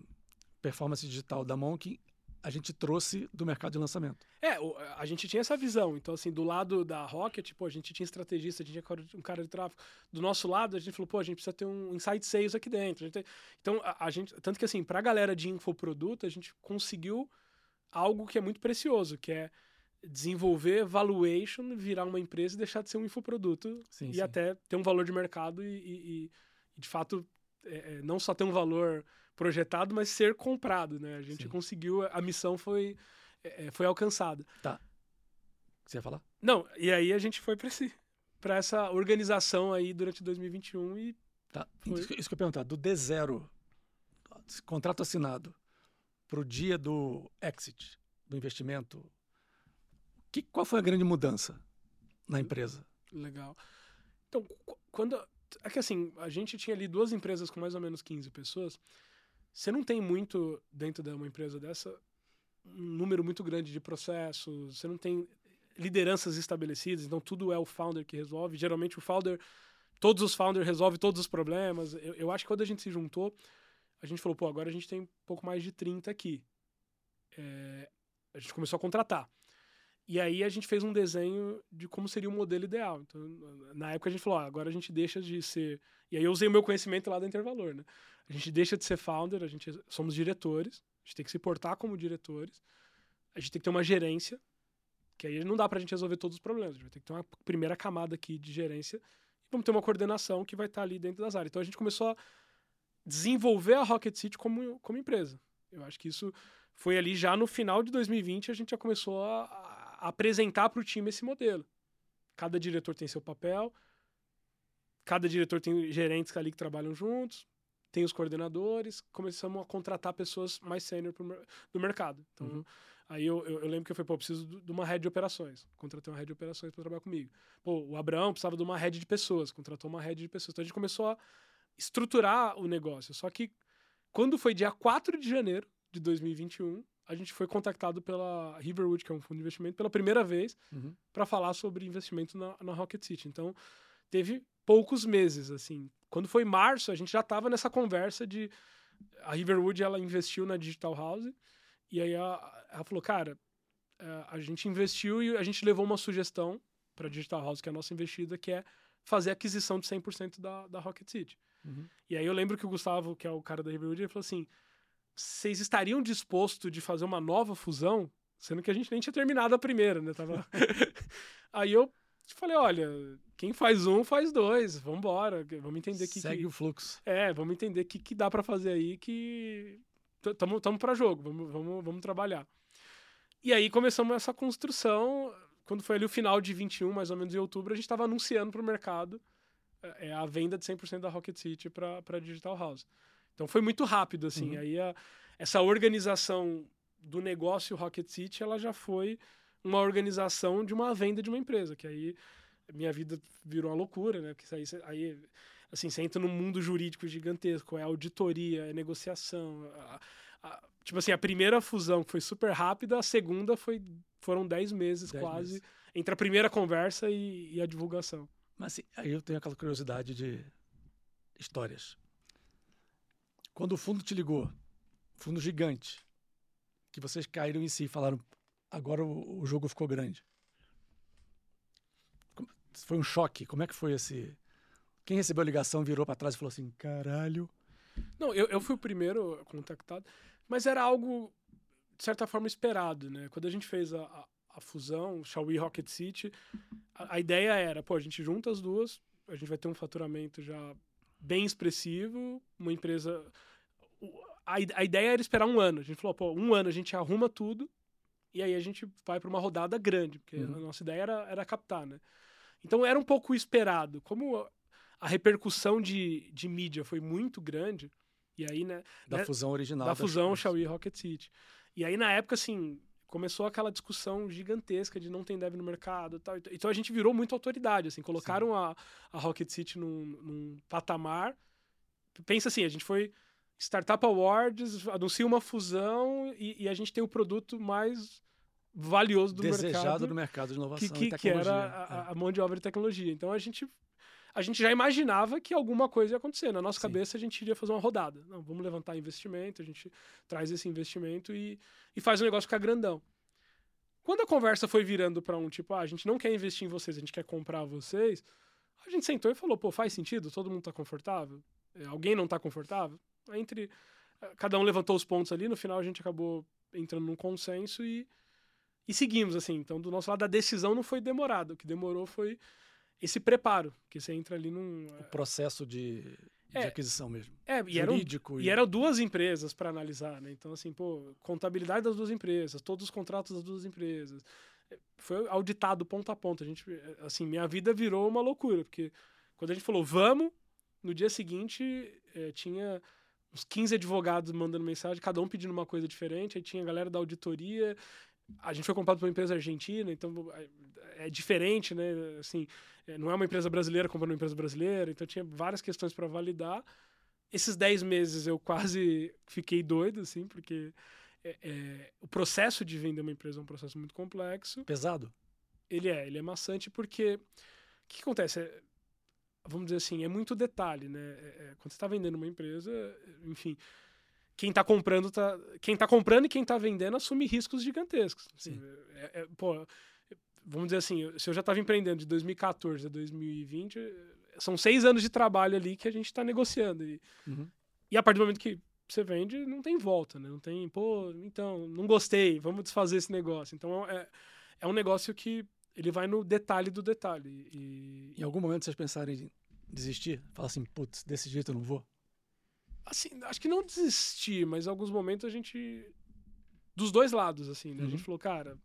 A: performance digital da Monk, a gente trouxe do mercado de lançamento.
B: É, a gente tinha essa visão. Então, assim, do lado da Rocket, pô, a gente tinha estrategista, a gente tinha um cara de tráfego. Do nosso lado, a gente falou, pô, a gente precisa ter um insight sales aqui dentro. Tem... Então, a, a, gente... Tanto que, assim, pra galera de infoproduto, a gente conseguiu algo que é muito precioso, que é desenvolver valuation, virar uma empresa e deixar de ser um infoproduto sim, e sim. até ter um valor de mercado e, e, e de fato é, é, não só ter um valor projetado, mas ser comprado, né? A gente Sim. conseguiu, a missão foi, é, é foi alcançada.
A: Tá. Você ia falar?
B: Não, e aí a gente foi para esse, para essa organização aí durante 2021 e
A: Tá. Foi... Isso, que eu ia perguntar, do D0, contrato assinado, para o dia do exit, do investimento, que, qual foi a grande mudança na empresa?
B: Legal. Então, quando é que assim, a gente tinha ali duas empresas com mais ou menos 15 pessoas. Você não tem muito dentro de uma empresa dessa um número muito grande de processos, você não tem lideranças estabelecidas, então tudo é o founder que resolve. Geralmente o founder, todos os founders resolvem todos os problemas. Eu, eu acho que quando a gente se juntou, a gente falou, pô, agora a gente tem pouco mais de 30 aqui. É, a gente começou a contratar. E aí a gente fez um desenho de como seria o modelo ideal. Então, na época a gente falou, ah, agora a gente deixa de ser. E aí eu usei o meu conhecimento lá da Intervalor, né? A gente deixa de ser founder, a gente somos diretores, a gente tem que se portar como diretores, a gente tem que ter uma gerência, que aí não dá pra gente resolver todos os problemas. A gente vai ter que ter uma primeira camada aqui de gerência e vamos ter uma coordenação que vai estar ali dentro das áreas. Então a gente começou a desenvolver a Rocket City como, como empresa. Eu acho que isso foi ali já no final de 2020 a gente já começou a, a apresentar para o time esse modelo. Cada diretor tem seu papel, cada diretor tem gerentes ali que trabalham juntos, tem os coordenadores, começamos a contratar pessoas mais sênior do mercado. Então, uhum. aí eu, eu, eu, lembro que eu falei, pô, eu preciso de uma rede de operações. Contratei uma rede de operações para trabalhar comigo. Pô, o Abraão precisava de uma rede de pessoas, contratou uma rede de pessoas. Então a gente começou a estruturar o negócio. Só que quando foi dia 4 de janeiro de 2021, a gente foi contactado pela Riverwood, que é um fundo de investimento, pela primeira vez uhum. para falar sobre investimento na, na Rocket City. Então, teve poucos meses, assim. Quando foi março, a gente já estava nessa conversa de a Riverwood ela investiu na Digital House e aí a, ela falou, cara, é, a gente investiu e a gente levou uma sugestão para Digital House, que é a nossa investida, que é fazer aquisição de 100% da, da Rocket City. Uhum. E aí eu lembro que o Gustavo, que é o cara da Riverwood, ele falou assim: vocês estariam dispostos de fazer uma nova fusão? Sendo que a gente nem tinha terminado a primeira, né? Tava... aí eu falei, olha, quem faz um faz dois, vamos embora, vamos entender que
A: segue
B: que...
A: o fluxo.
B: É, vamos entender o que, que dá para fazer aí que tamo tamo para jogo, vamos, vamos vamos trabalhar. E aí começamos essa construção, quando foi ali o final de 21, mais ou menos em outubro, a gente estava anunciando para o mercado é, a venda de 100% da Rocket City para Digital House. Então foi muito rápido, assim. Uhum. Aí a, essa organização do negócio Rocket City, ela já foi uma organização de uma venda de uma empresa, que aí minha vida virou uma loucura, né? Porque aí, aí assim, você entra num mundo jurídico gigantesco, é auditoria, é negociação. A, a, tipo assim, a primeira fusão foi super rápida, a segunda foi, foram 10 meses dez quase meses. entre a primeira conversa e, e a divulgação.
A: Mas assim, aí eu tenho aquela curiosidade de histórias. Quando o fundo te ligou, fundo gigante, que vocês caíram em si e falaram, agora o, o jogo ficou grande. Foi um choque. Como é que foi esse? Quem recebeu a ligação virou para trás e falou assim, caralho.
B: Não, eu, eu fui o primeiro contactado, mas era algo de certa forma esperado, né? Quando a gente fez a, a, a fusão, Xiaomi Rocket City, a, a, ideia era, pô, a gente junta as duas, a gente vai ter um faturamento já bem expressivo, uma empresa a, a ideia era esperar um ano. A gente falou, pô, um ano a gente arruma tudo e aí a gente vai para uma rodada grande, porque uhum. a nossa ideia era, era captar, né? Então era um pouco esperado. Como a repercussão de, de mídia foi muito grande, e aí, né?
A: Da
B: né,
A: fusão original.
B: Da fusão Xiaomi Rocket City. E aí, na época, assim, começou aquela discussão gigantesca de não tem dev no mercado tal. Então a gente virou muito autoridade, assim, colocaram a, a Rocket City num, num patamar. Pensa assim, a gente foi Startup Awards anuncia uma fusão e, e, a gente tem o produto mais valioso do
A: Desejado
B: mercado.
A: Desejado do mercado de inovação
B: que,
A: que,
B: que era a, é. a, mão de obra de tecnologia. Então a gente, a gente já imaginava que alguma coisa ia acontecer. Na nossa Sim. cabeça a gente iria fazer uma rodada. Não, vamos levantar investimento, a gente traz esse investimento e, e faz o negócio ficar grandão. Quando a conversa foi virando para um tipo, ah, a gente não quer investir em vocês, a gente quer comprar vocês, a gente sentou e falou, pô, faz sentido? Todo mundo está confortável? É, alguém não está confortável? Entre eh, cada um levantou os pontos ali, no final a gente acabou entrando num consenso e, e seguimos, assim. Então, do nosso lado, a decisão não foi demorada. O que demorou foi esse preparo, que você entra ali num...
A: O processo de, de é, aquisição mesmo.
B: É, e Jurídico. Eram, e... e eram duas empresas para analisar, né? Então, assim, pô, contabilidade das duas empresas, todos os contratos das duas empresas. Eh, foi auditado ponto a ponto. A gente, eh, assim, minha vida virou uma loucura, porque quando a gente falou, vamos, no dia seguinte tinha uns 15 advogados mandando mensagem, cada um pedindo uma coisa diferente. Aí tinha a galera da auditoria. A gente foi comprado por uma empresa argentina, então é, é diferente, né? Assim, é, não é uma empresa brasileira comprando uma empresa brasileira, então tinha várias questões para validar. Esses 10 meses eu quase fiquei doido, assim, porque é, é, o processo de vender uma empresa é um processo muito complexo.
A: Pesado?
B: Ele é, ele é maçante porque o que, que acontece? Vamos dizer assim, é muito detalhe, né? É, é quando você está vendendo uma empresa, enfim, quem está comprando tá, quem tá comprando e quem está vendendo assume riscos gigantescos. Assim, é, é, pô, vamos dizer assim, se eu já estava empreendendo de 2014 a 2020, são seis anos de trabalho ali que a gente está negociando. E, uhum. E a partir do momento que você vende, não tem volta, né? Não tem, pô, então, não gostei, vamos desfazer esse negócio. Então é, é um negócio que ele vai no detalhe do detalhe. E...
A: Em algum momento vocês pensaram em desistir? Falar assim, putz, desse jeito eu não vou?
B: Assim, acho que não desistir, mas em alguns momentos a gente. Dos dois lados, assim, né? Uhum. A gente uhum. falou, cara.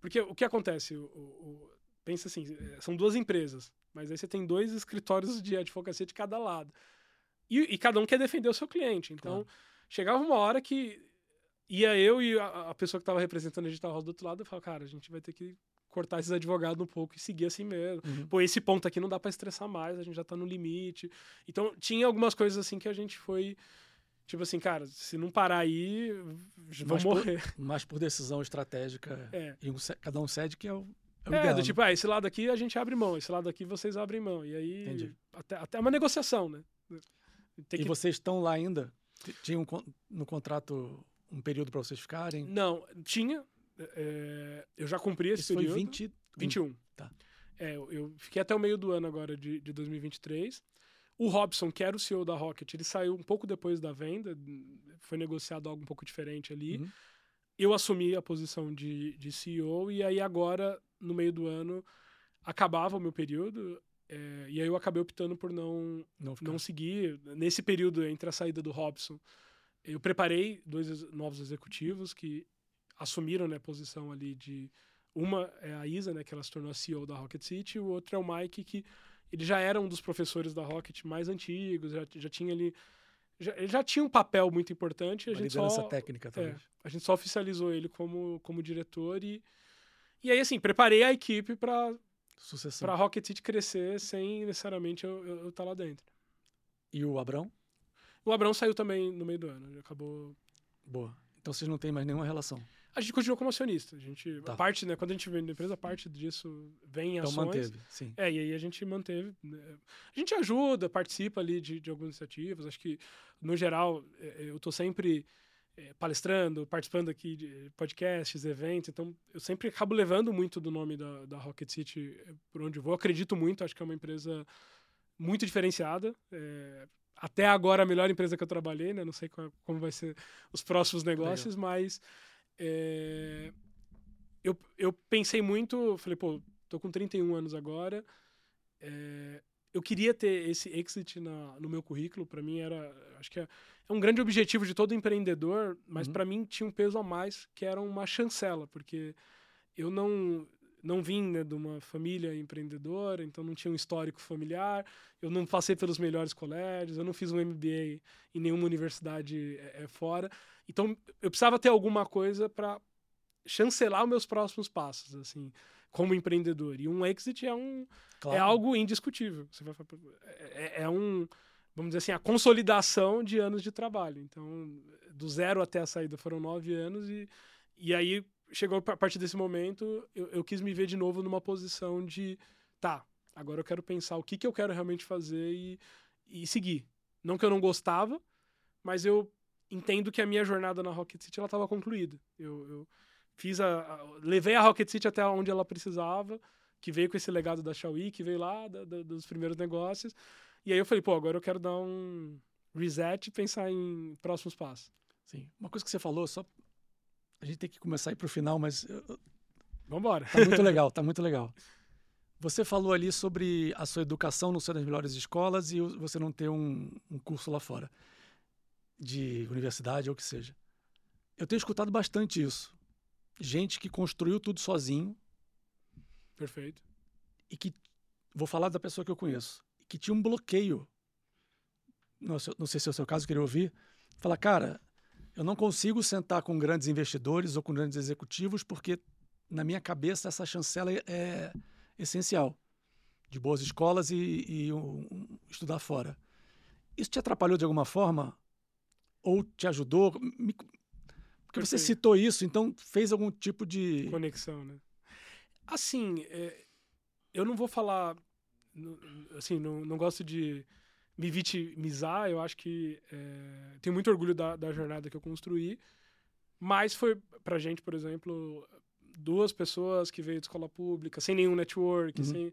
B: Porque o que acontece? O, o, pensa assim, é, são duas empresas, mas aí você tem dois escritórios de advocacia de cada lado. E, e cada um quer defender o seu cliente. Então, chegava uma hora que ia eu e a, a pessoa que estava representando a Digital House do outro lado, eu falava, cara, a gente vai ter que cortar esses advogados um pouco e seguir assim mesmo. Uhum. Pô, esse ponto aqui não dá para estressar mais, a gente já tá no limite. Então, tinha algumas coisas assim que a gente foi tipo assim, cara, se não parar aí, vão morrer.
A: Por, mas por decisão estratégica,
B: é.
A: e um, cada um cede que é o
B: é, é ideal, do né? tipo, ah, esse lado aqui a gente abre mão, esse lado aqui vocês abrem mão. E aí, até, até uma negociação, né?
A: Tem e que... vocês estão lá ainda? Tinha um, no contrato um período para vocês ficarem?
B: Não, tinha. É, eu já cumpri esse
A: Isso
B: período.
A: Foi 20...
B: 21.
A: Tá.
B: É, eu fiquei até o meio do ano agora de, de 2023. O Robson, que era o CEO da Rocket, ele saiu um pouco depois da venda, foi negociado algo um pouco diferente ali. Uhum. Eu assumi a posição de, de CEO e aí agora, no meio do ano, acabava o meu período. É, e aí eu acabei optando por não, não, não, seguir. Nesse período entre a saída do Robson, eu preparei dois novos executivos que assumiram né, a posição ali de... Uma é a Isa, né, que ela se tornou a CEO da Rocket City, e o outro é o Mike, que ele já era um dos professores da Rocket mais antigos, já, já tinha ali... Já, ele já tinha um papel muito importante. A Uma gente
A: liderança
B: só,
A: técnica. É,
B: a gente só oficializou ele como, como diretor e... E aí, assim, preparei a equipe para. Pra Rocket City crescer sem necessariamente eu estar tá lá dentro.
A: E o Abrão?
B: O Abrão saiu também no meio do ano. Acabou.
A: Boa. Então vocês não têm mais nenhuma relação.
B: A gente continua como acionista. A gente, tá. a parte, né, quando a gente vende a empresa, parte disso vem em então
A: ações. Então manteve, sim.
B: É, e aí a gente manteve. Né, a gente ajuda, participa ali de, de algumas iniciativas. Acho que, no geral, é, é, eu estou sempre é, palestrando, participando aqui de podcasts, eventos, então eu sempre acabo levando muito do nome da, da Rocket City por onde vou. Acredito muito, acho que é uma empresa muito diferenciada. É, até agora a melhor empresa que eu trabalhei, né? Não sei qual, como vai ser os próximos negócios, Legal. mas é, eu, eu pensei muito, falei, pô, tô com 31 anos agora, é, eu queria ter esse exit na, no meu currículo, para mim era, acho que é, é, um grande objetivo de todo empreendedor, mas uhum. para mim tinha um peso a mais, que era uma chancela, porque eu não não vim né, de uma família empreendedora, então não tinha um histórico familiar, eu não passei pelos melhores colégios, eu não fiz um MBA em nenhuma universidade é, é fora, então eu precisava ter alguma coisa para chancelar os meus próximos passos, assim, como empreendedor. E um exit é um é claro. é algo indiscutível. Você vai, é, é um vamos dizer assim, a consolidação de anos de trabalho. Então, do zero até a saída foram nove anos e, e aí chegou a partir desse momento, eu, eu quis me ver de novo numa posição de, tá, agora eu quero pensar o que, que eu quero realmente fazer e, e seguir. Não que eu não gostava, mas eu entendo que a minha jornada na Rocket City ela estava concluída. Eu, eu fiz a, a, levei a Rocket City até onde ela precisava, que veio com esse legado da Xiaomi, que veio lá da, da, dos primeiros negócios. E aí eu falei, pô, agora eu quero dar um reset e pensar em próximos passos.
A: Sim. Uma coisa que você falou, só a gente tem que começar a ir para o final, mas
B: Vambora.
A: Tá muito legal, tá muito legal. Você falou ali sobre a sua educação no ser das melhores escolas e você não ter um, um curso lá fora, de universidade ou o que seja. Eu tenho escutado bastante isso. Gente que construiu tudo sozinho.
B: Perfeito.
A: E que, vou falar da pessoa que eu conheço, que tinha um bloqueio. Não, não sei se é o seu caso, queria ouvir. Falar, cara, eu não consigo sentar com grandes investidores ou com grandes executivos porque, na minha cabeça, essa chancela é essencial. De boas escolas e, e um, um, estudar fora. Isso te atrapalhou de alguma forma? Ou te ajudou? Me, porque você citou isso, então fez algum tipo de.
B: Conexão, né? Assim, é, eu não vou falar assim, não, não gosto de me vitimizar, eu acho que é, tenho muito orgulho da, da jornada que eu construí, mas foi pra gente, por exemplo, duas pessoas que veio de escola pública, sem nenhum network, uhum. sem...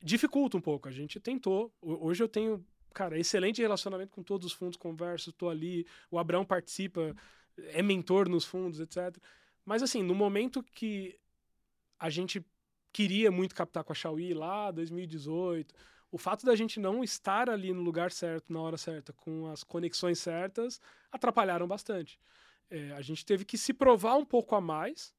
B: dificulta um pouco. A gente tentou. Hoje eu tenho cara, excelente relacionamento com todos os fundos, converso, estou ali, o Abraão participa, é mentor nos fundos, etc. Mas assim, no momento que a gente queria muito captar com a Xiaomi lá, 2018, o fato da gente não estar ali no lugar certo, na hora certa, com as conexões certas, atrapalharam bastante. É, a gente teve que se provar um pouco a mais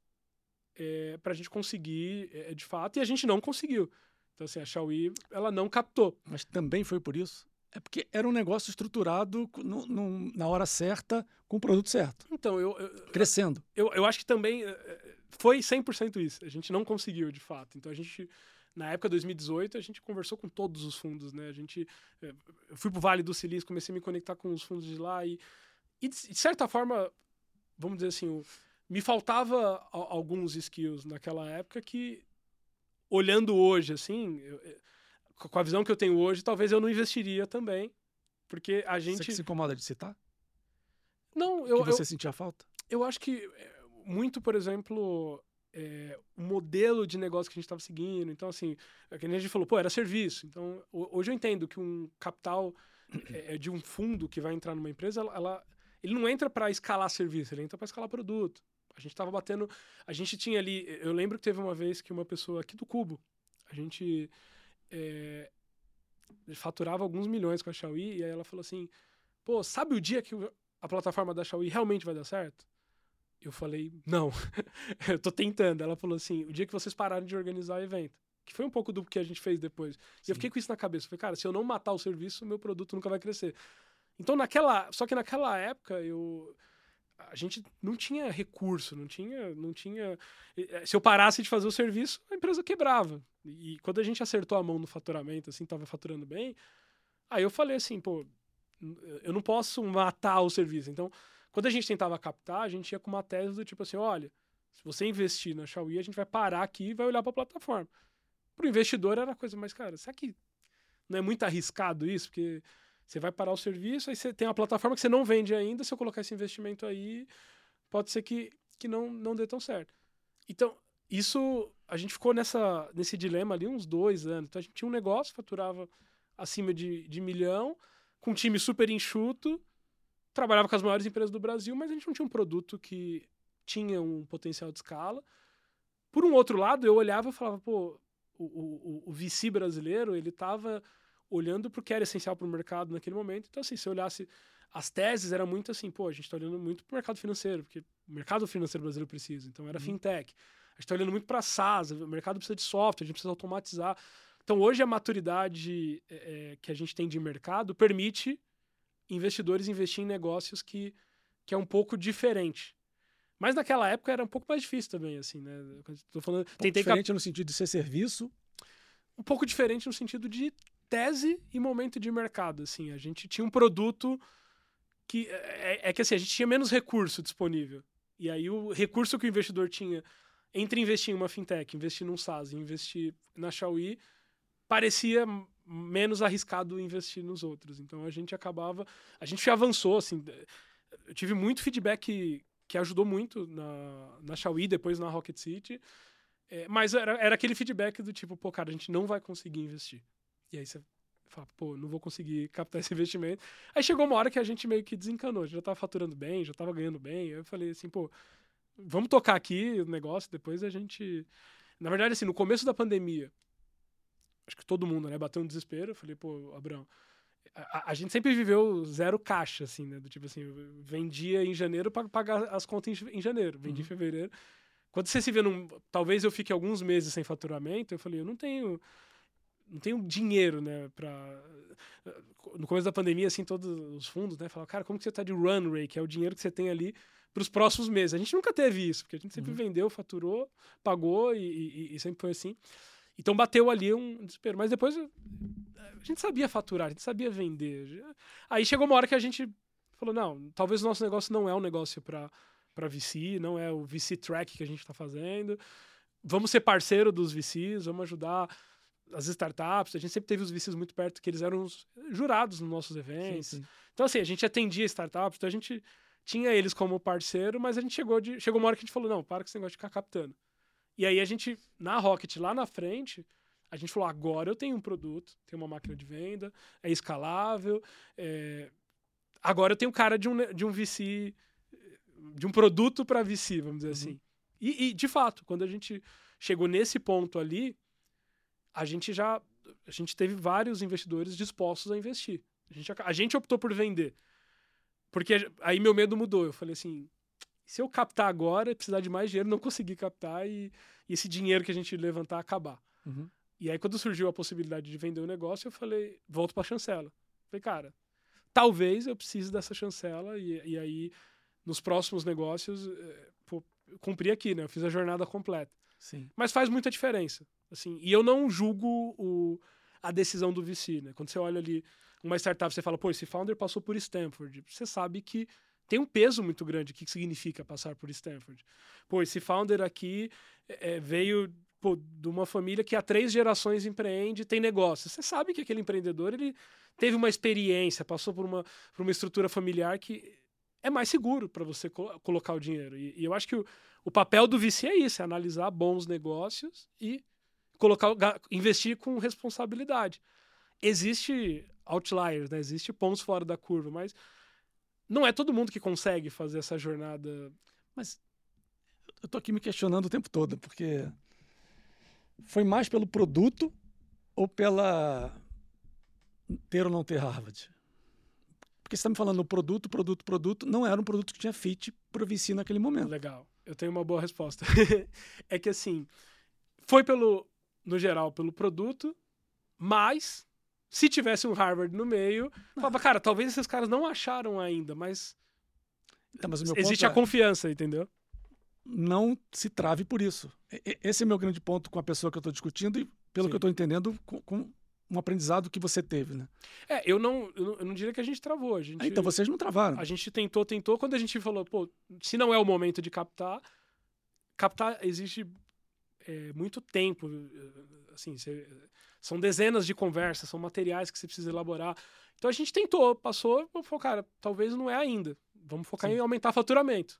B: é, para a gente conseguir, é, de fato, e a gente não conseguiu. Então, assim, a Xiaomi, ela não captou.
A: Mas também foi por isso? É porque era um negócio estruturado no, no, na hora certa, com o produto certo.
B: Então, eu... eu
A: Crescendo.
B: Eu, eu acho que também é, é, foi 100% isso. A gente não conseguiu, de fato. Então, a gente... Na época de 2018, a gente conversou com todos os fundos, né? A gente... É, eu fui pro Vale do Silício, comecei a me conectar com os fundos de lá e... E, de certa forma, vamos dizer assim, me faltava alguns skills naquela época que olhando hoje, assim, eu, com a visão que eu tenho hoje, talvez eu não investiria também. Porque a gente. Você
A: se incomoda de citar?
B: Não, eu.
A: Que você
B: eu,
A: sentia falta?
B: Eu acho que é, muito, por exemplo, é, o modelo de negócio que a gente estava seguindo. Então, assim, é a gente falou, pô, era serviço. Então, hoje eu entendo que um capital é, é, de um fundo que vai entrar numa empresa, ela, ela ele não entra para escalar serviço, ele entra para escalar produto. A gente estava batendo. A gente tinha ali. Eu lembro que teve uma vez que uma pessoa aqui do Cubo, a gente é, faturava alguns milhões com a Xiaomi, e aí ela falou assim: pô, sabe o dia que a plataforma da Xiaomi realmente vai dar certo? Eu falei: não, eu tô tentando. Ela falou assim: o dia que vocês pararem de organizar o evento. Que foi um pouco do que a gente fez depois. Sim. E eu fiquei com isso na cabeça. Falei, cara, se eu não matar o serviço, meu produto nunca vai crescer. Então, naquela. Só que naquela época, eu a gente não tinha recurso, não tinha, não tinha. Eh, se eu parasse de fazer o serviço, a empresa quebrava. E quando a gente acertou a mão no faturamento, assim, tava faturando bem, aí eu falei assim, pô, eu não posso matar o serviço. Então, quando a gente tentava captar, a gente ia com uma tese do tipo assim, olha, se você investir na Xiaomi, a gente vai parar aqui e vai olhar para a plataforma. Para o investidor era a coisa mais cara. Será que não é muito arriscado isso? Porque você vai parar o serviço, aí você tem uma plataforma que você não vende ainda, se eu colocar esse investimento aí, pode ser que, que não, não dê tão certo. Então, isso, a gente ficou nessa, nesse dilema ali uns dois anos. Então, a gente tinha um negócio, faturava acima de, de milhão, com um time super enxuto, trabalhava com as maiores empresas do Brasil, mas a gente não tinha um produto que tinha um potencial de escala. Por um outro lado, eu olhava e falava, pô, o, o, o VC brasileiro, ele estava olhando para o que era essencial para o mercado naquele momento. Então, assim, se eu olhasse as teses, era muito assim, pô, a gente está olhando muito para o mercado financeiro, porque o mercado financeiro brasileiro precisa. Então, era uhum. fintech. A gente está olhando muito para SaaS, o mercado precisa de software, a gente precisa automatizar. Então, hoje, a maturidade é, é, que a gente tem de mercado permite investidores investir em negócios que, que é um pouco diferente. Mas naquela época era um pouco mais difícil também, assim, né?
A: Tô falando, um tentei diferente cap... no sentido de ser serviço.
B: Um pouco diferente no sentido de tese e momento de mercado, assim. A gente tinha um produto que... É, é, é que, assim, a gente tinha menos recurso disponível. E aí o recurso que o investidor tinha entre investir em uma fintech, investir num SaaS investir na Xiaomi, parecia menos arriscado investir nos outros. Então a gente acabava, a gente avançou assim, eu tive muito feedback que ajudou muito na na Xiaomi, depois na Rocket City. É, mas era, era aquele feedback do tipo, pô, cara, a gente não vai conseguir investir. E aí você fala, pô, não vou conseguir captar esse investimento. Aí chegou uma hora que a gente meio que desencanou, já estava faturando bem, já estava ganhando bem. Aí eu falei assim, pô, vamos tocar aqui o negócio, depois a gente. Na verdade, assim, no começo da pandemia, acho que todo mundo, né, bateu um desespero. Eu falei, pô, Abraão, a, a, gente sempre viveu zero caixa, assim, né? Do tipo assim, vendia em janeiro para pagar as contas em, em janeiro, vendi uhum. em fevereiro. Quando você se vê num. Talvez eu fique alguns meses sem faturamento, eu falei, eu não tenho não tenho dinheiro, né, para no começo da pandemia assim todos os fundos, né, falavam, cara, como que você tá de run rate, que é o dinheiro que você tem ali para os próximos meses. A gente nunca teve isso, porque a gente sempre uhum. vendeu, faturou, pagou e, e, e, sempre foi assim. Então bateu ali um desespero, mas depois a gente sabia faturar, a gente sabia vender. Aí chegou uma hora que a gente falou, não, talvez o nosso negócio não é um negócio para para VC, não é o VC track que a gente está fazendo. Vamos ser parceiro dos VCs, vamos ajudar as startups, a gente sempre teve os VCs muito perto, que eles eram jurados nos nossos eventos. Sim, sim. Então, assim, a gente atendia startups, então a gente tinha eles como parceiro, mas a gente chegou de. Chegou uma hora que a gente falou, não, para com esse negócio de ficar captando. E aí a gente, na Rocket, lá na frente, A gente falou, agora eu tenho um produto, tenho uma máquina de venda, é escalável, é... agora eu tenho cara de um, de um VC, de um produto para VC, vamos dizer uhum. assim. E, e, de fato, quando a gente chegou nesse ponto ali, a gente já a gente teve vários investidores dispostos a investir. A gente, a gente optou por vender. Porque aí meu medo mudou. Eu falei assim, se eu captar agora, precisar de mais dinheiro, não conseguir captar e, e esse dinheiro que a gente levantar acabar. Uhum. E aí, quando surgiu a possibilidade de vender o negócio, eu falei, volto para a chancela. Falei, cara, talvez eu precise dessa chancela e, e aí, nos próximos negócios, é, pô, cumpri aqui, né? Eu fiz a jornada completa.
A: Sim.
B: Mas faz muita diferença. Assim, e eu não julgo o, a decisão do VC, né? Quando você olha ali uma startup, você fala, pô, esse founder passou por Stanford. Você sabe que tem um peso muito grande. O que significa passar por Stanford? Pô, esse founder aqui é, veio pô, de uma família que há três gerações empreende, tem negócio. Você sabe que aquele empreendedor ele teve uma experiência, passou por uma, por uma estrutura familiar que é mais seguro para você co colocar o dinheiro. E, e, eu acho que o, o papel do VC é isso, é analisar bons negócios e colocar, investir com responsabilidade. Existe outliers, né? Existe pontos fora da curva, mas não é todo mundo que consegue fazer essa jornada.
A: Mas eu tô aqui me questionando o tempo todo, porque foi mais pelo produto ou pela ter ou não ter Harvard? Porque você está me falando produto, produto, produto, não era um produto que tinha fit para o VC naquele momento.
B: Legal, eu tenho uma boa resposta. é que assim, foi pelo, no geral, pelo produto, mas se tivesse um Harvard no meio, ah. falava, cara, talvez esses caras não acharam ainda, mas, então, mas existe a é... confiança, entendeu?
A: não se trave por isso. Esse é o meu grande ponto com a pessoa que eu estou discutindo e, pelo Sim. que eu estou entendendo, com, com, um aprendizado que você teve, né?
B: É, eu não, eu não, eu não diria que a gente travou. A gente,
A: ah, então vocês não travaram.
B: A gente tentou, tentou. Quando a gente falou, pô, se não é o momento de captar, captar exige é, muito tempo. Assim, cê, são dezenas de conversas, são materiais que você precisa elaborar. Então a gente tentou, passou, falou, cara, talvez não é ainda. Vamos focar Sim. em aumentar faturamento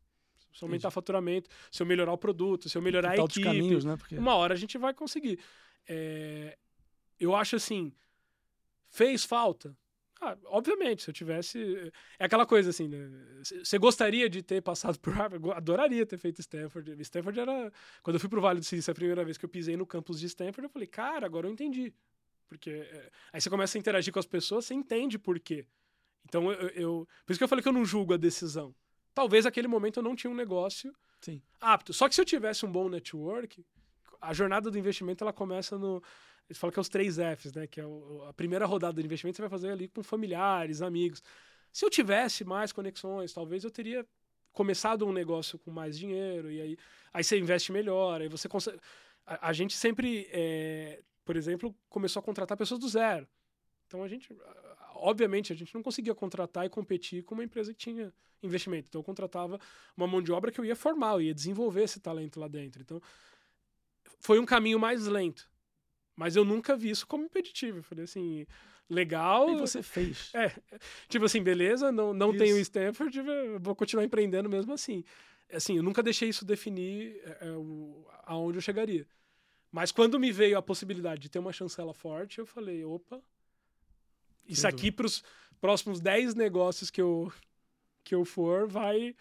B: se eu aumentar Entendi. faturamento, se eu melhorar o produto, se eu melhorar a equipe,
A: caminhos, né? Porque...
B: uma hora a gente vai conseguir. É, eu acho assim, fez falta? Ah, obviamente, se eu tivesse. É aquela coisa assim, né? Você gostaria de ter passado por Harvard? Adoraria ter feito Stanford. Stanford era. Quando eu fui pro Vale do Silício a primeira vez que eu pisei no campus de Stanford, eu falei, cara, agora eu entendi. Porque é... aí você começa a interagir com as pessoas, você entende por quê. Então eu, eu. Por isso que eu falei que eu não julgo a decisão talvez naquele momento eu não tinha um negócio
A: Sim.
B: apto. Só que se eu tivesse um bom network, a jornada do investimento ela começa no. Eles falam que é os três Fs, né? Que é o, a primeira rodada do investimento você vai fazer ali com familiares, amigos. Se eu tivesse mais conexões, talvez eu teria começado um negócio com mais dinheiro, e aí, aí você investe melhor, aí você consegue. A, a gente sempre, é, por exemplo, começou a contratar pessoas do zero. Então a gente, obviamente, a gente não conseguia contratar e competir com uma empresa que tinha investimento. Então eu contratava uma mão de obra que eu ia formar, eu ia desenvolver esse talento lá dentro. Então foi um caminho mais lento. Mas eu nunca vi isso como impeditivo. Eu falei assim, legal.
A: E você fez.
B: É. Tipo assim, beleza, não, não tenho Stanford, vou continuar empreendendo mesmo assim. Assim, eu nunca deixei isso definir é, é, o, aonde eu chegaria. Mas quando me veio a possibilidade de ter uma chancela forte, eu falei, opa, isso aqui para os próximos 10 negócios que eu, que eu for vai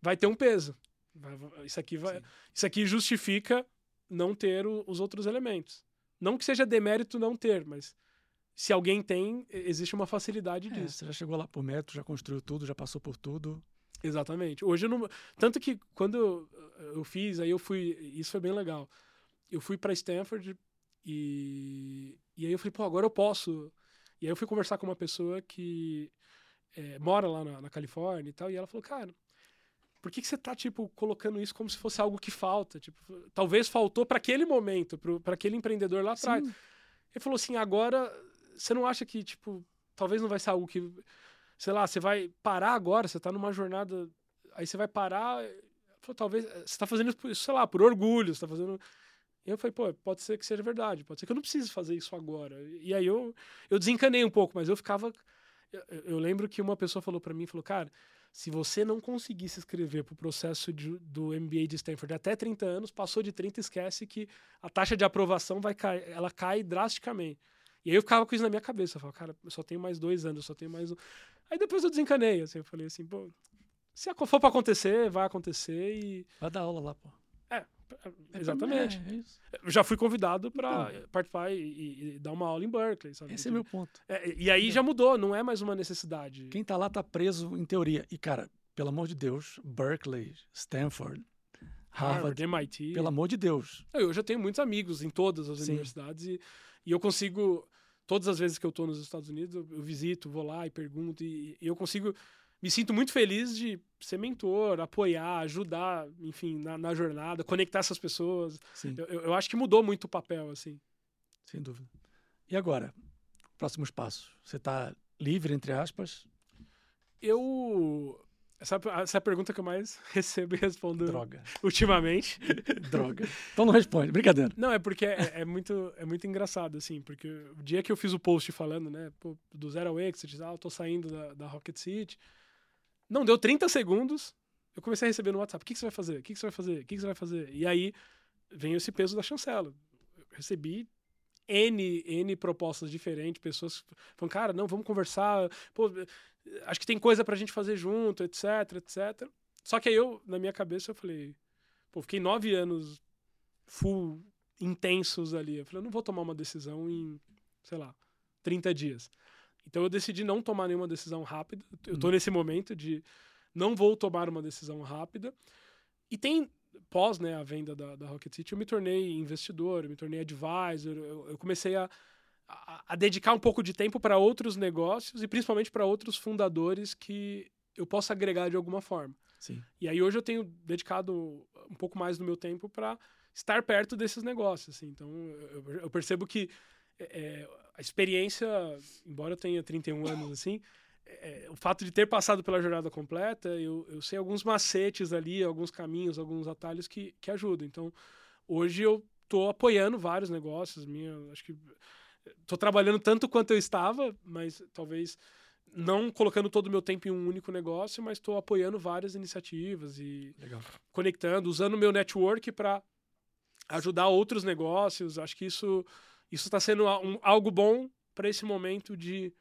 B: vai ter um peso. Vai, isso aqui vai, isso aqui justifica não ter o, os outros elementos. Não que seja demérito não ter, mas se alguém tem, existe uma facilidade
A: é,
B: disso.
A: Você já chegou lá por metro, já construiu tudo, já passou por tudo.
B: Exatamente. Hoje eu não, tanto que quando eu, fiz, aí eu fui, isso foi bem legal. Eu fui para Stanford e e aí eu falei, pô, agora eu posso. E aí eu fui conversar com uma pessoa que é, mora lá na, na, Califórnia e tal, e ela falou, cara, por que, que você tá, tipo, colocando isso como se fosse algo que falta? Tipo, talvez faltou para aquele momento, para aquele empreendedor lá atrás. Sim. Ele falou assim, agora, você não acha que, tipo, talvez não vai ser algo que, sei lá, você vai parar agora, você tá numa jornada, aí você vai parar, falou, talvez, você tá fazendo isso, sei lá, por orgulho, você tá fazendo... E eu falei, pô, pode ser que seja verdade, pode ser que eu não precise fazer isso agora. E aí eu, eu desencanei um pouco, mas eu ficava eu, eu lembro que uma pessoa falou para mim, falou, cara, se você não conseguir se inscrever para o processo de, do MBA de Stanford até 30 anos, passou de 30, esquece que a taxa de aprovação vai cair, ela cai drasticamente. E aí eu ficava com isso na minha cabeça. Eu falava, cara, eu só tenho mais dois anos, eu só tenho mais um. Aí depois eu desencanei, assim, eu falei assim, pô, se for para acontecer, vai acontecer e.
A: Vai dar aula lá, pô.
B: É, exatamente. É, é já fui convidado para então. participar e, e, dar uma aula em Berkeley, sabe?
A: Esse é meu ponto.
B: É, e aí já mudou, não é mais uma necessidade.
A: Quem tá lá tá preso em teoria. E, cara, pelo amor de Deus, Berkeley, Stanford, Harvard, Harvard
B: MIT.
A: Pelo amor de Deus.
B: Eu já tenho muitos amigos em todas as Sim. universidades e, e eu consigo todas as vezes que eu estou nos Estados Unidos, eu, eu, visito, vou lá e pergunto, e, e, eu consigo. Me sinto muito feliz de ser mentor, apoiar, ajudar, enfim, na, na jornada, conectar essas pessoas. Eu, eu, acho que mudou muito o papel, assim.
A: Sem dúvida. E agora? Próximos passos. Você está livre, entre aspas?
B: Eu essa, essa é a pergunta que eu mais recebo e respondo
A: Droga.
B: ultimamente.
A: Droga. Então não responde, brincadeira.
B: Não, é porque é, é, muito, é muito engraçado, assim, porque o dia que eu fiz o post falando, né, do Zero ao Exit, ah, eu tô saindo da, da Rocket City, não deu 30 segundos, eu comecei a receber no WhatsApp, o que, você vai fazer? O que, você vai fazer? O que, você vai fazer? E aí vem esse peso da chancela. Eu recebi N, N propostas diferentes, pessoas falam, cara, não, vamos conversar, pô, acho que tem coisa pra gente fazer junto, etc, etc. Só que aí eu, na minha cabeça, eu falei, pô, fiquei nove anos full, intensos ali. Eu falei, eu não vou tomar uma decisão em, sei lá, 30 dias. Então eu decidi não tomar nenhuma decisão rápida. Eu tô hum. nesse momento de não vou tomar uma decisão rápida. E tem, pós né, a venda da, da Rocket City, eu me tornei investidor, eu me tornei advisor, eu, eu comecei a a, a dedicar um pouco de tempo para outros negócios e principalmente para outros fundadores que eu possa agregar de alguma forma.
A: Sim.
B: E aí hoje eu tenho dedicado um pouco mais do meu tempo para estar perto desses negócios. Assim. Então eu, eu, percebo que é, é, a experiência, embora eu tenha 31 anos assim, é, o fato de ter passado pela jornada completa, eu, eu sei alguns macetes ali, alguns caminhos, alguns atalhos que, que ajudam. Então hoje eu estou apoiando vários negócios. Minha, acho que tô trabalhando tanto quanto eu estava, mas talvez não colocando todo o meu tempo em um único negócio, mas estou apoiando várias iniciativas e
A: Legal.
B: conectando, usando o meu network para ajudar outros negócios. Acho que isso isso está sendo um, algo bom para esse momento de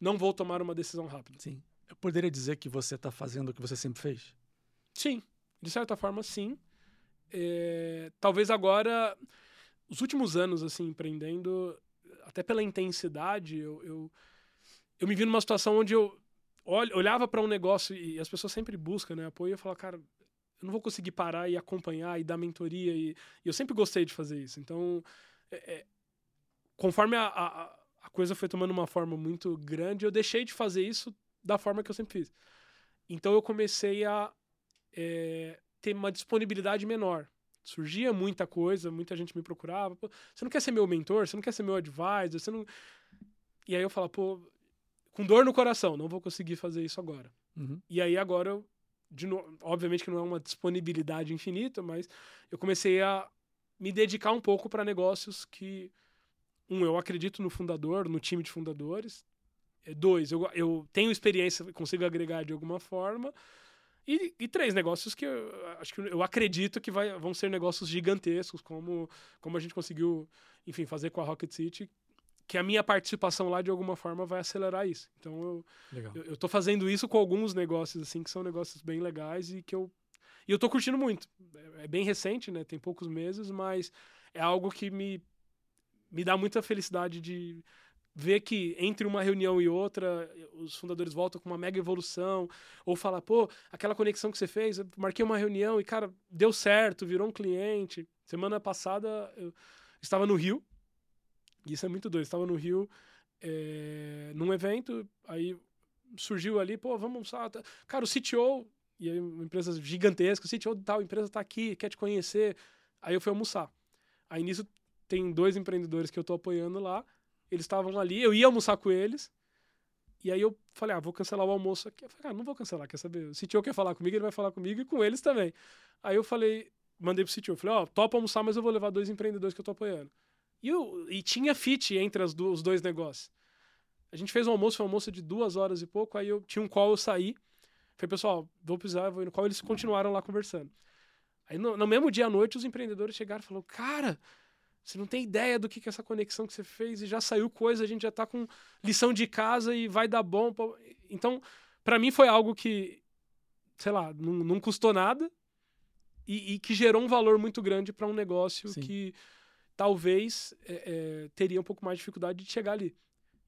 B: não vou tomar uma decisão rápida.
A: Sim. Eu poderia dizer que você está fazendo o que você sempre fez?
B: Sim, de certa forma, sim. É, talvez agora, os últimos anos assim empreendendo, até pela intensidade, eu, eu, eu me vi numa situação onde eu olhava para um negócio e as pessoas sempre buscam né, apoio e eu falava, cara, eu não vou conseguir parar e acompanhar e dar mentoria. E, e eu sempre gostei de fazer isso. Então, é, é, conforme a, a, a, coisa foi tomando uma forma muito grande, eu deixei de fazer isso da forma que eu sempre fiz. Então, eu comecei a é, ter uma disponibilidade menor surgia muita coisa, muita gente me procurava. você não quer ser meu mentor? Você não quer ser meu advisor? Você não... E aí eu falo, pô, com dor no coração, não vou conseguir fazer isso agora.
A: Uhum.
B: E aí agora eu, de obviamente que não é uma disponibilidade infinita, mas eu comecei a me dedicar um pouco para negócios que, um, eu acredito no fundador, no time de fundadores. É, dois, eu, eu tenho experiência, consigo agregar de alguma forma. E, e, três negócios que eu acho que eu acredito que vai, vão ser negócios gigantescos, como, como a gente conseguiu, enfim, fazer com a Rocket City, que a minha participação lá de alguma forma vai acelerar isso. Então eu, eu, eu tô fazendo isso com alguns negócios assim que são negócios bem legais e que eu e eu tô curtindo muito. É, é bem recente, né? Tem poucos meses, mas é algo que me me dá muita felicidade de ver que entre uma reunião e outra, os fundadores voltam com uma mega evolução, ou falar, pô, aquela conexão que você fez, eu marquei uma reunião e, cara, deu certo, virou um cliente. Semana passada eu estava no Rio, isso é muito doido, estava no Rio é, num evento, aí surgiu ali, pô, vamos almoçar. Cara, o CTO, e aí uma empresa gigantesca, o CTO de tal empresa está aqui, quer te conhecer. Aí eu fui almoçar. Aí nisso tem dois empreendedores que eu estou apoiando lá, eles estavam ali, eu ia almoçar com eles. E aí eu falei, ah, vou cancelar o almoço aqui. Eu falei, ah, não vou cancelar, quer saber? O CTO quer falar comigo, ele vai falar comigo e com eles também. Aí eu falei, mandei pro CTO, falei, ó, oh, topa almoçar, mas eu vou levar dois empreendedores que eu tô apoiando. E, eu, e tinha fit entre as do, os dois negócios. A gente fez um almoço, foi um almoço de duas horas e pouco, aí eu tinha um call, eu saí. Falei, pessoal, vou precisar, vou ir no qual eles continuaram lá conversando. Aí no, no mesmo dia à noite, os empreendedores chegaram e falaram, cara, você não tem ideia do que, que é essa conexão que você fez e já saiu coisa, a gente já tá com lição de casa e vai dar bom. Então, para mim foi algo que, sei lá, não, não custou nada e, e, que gerou um valor muito grande para um negócio Sim. que talvez é, é, teria um pouco mais de dificuldade de chegar ali.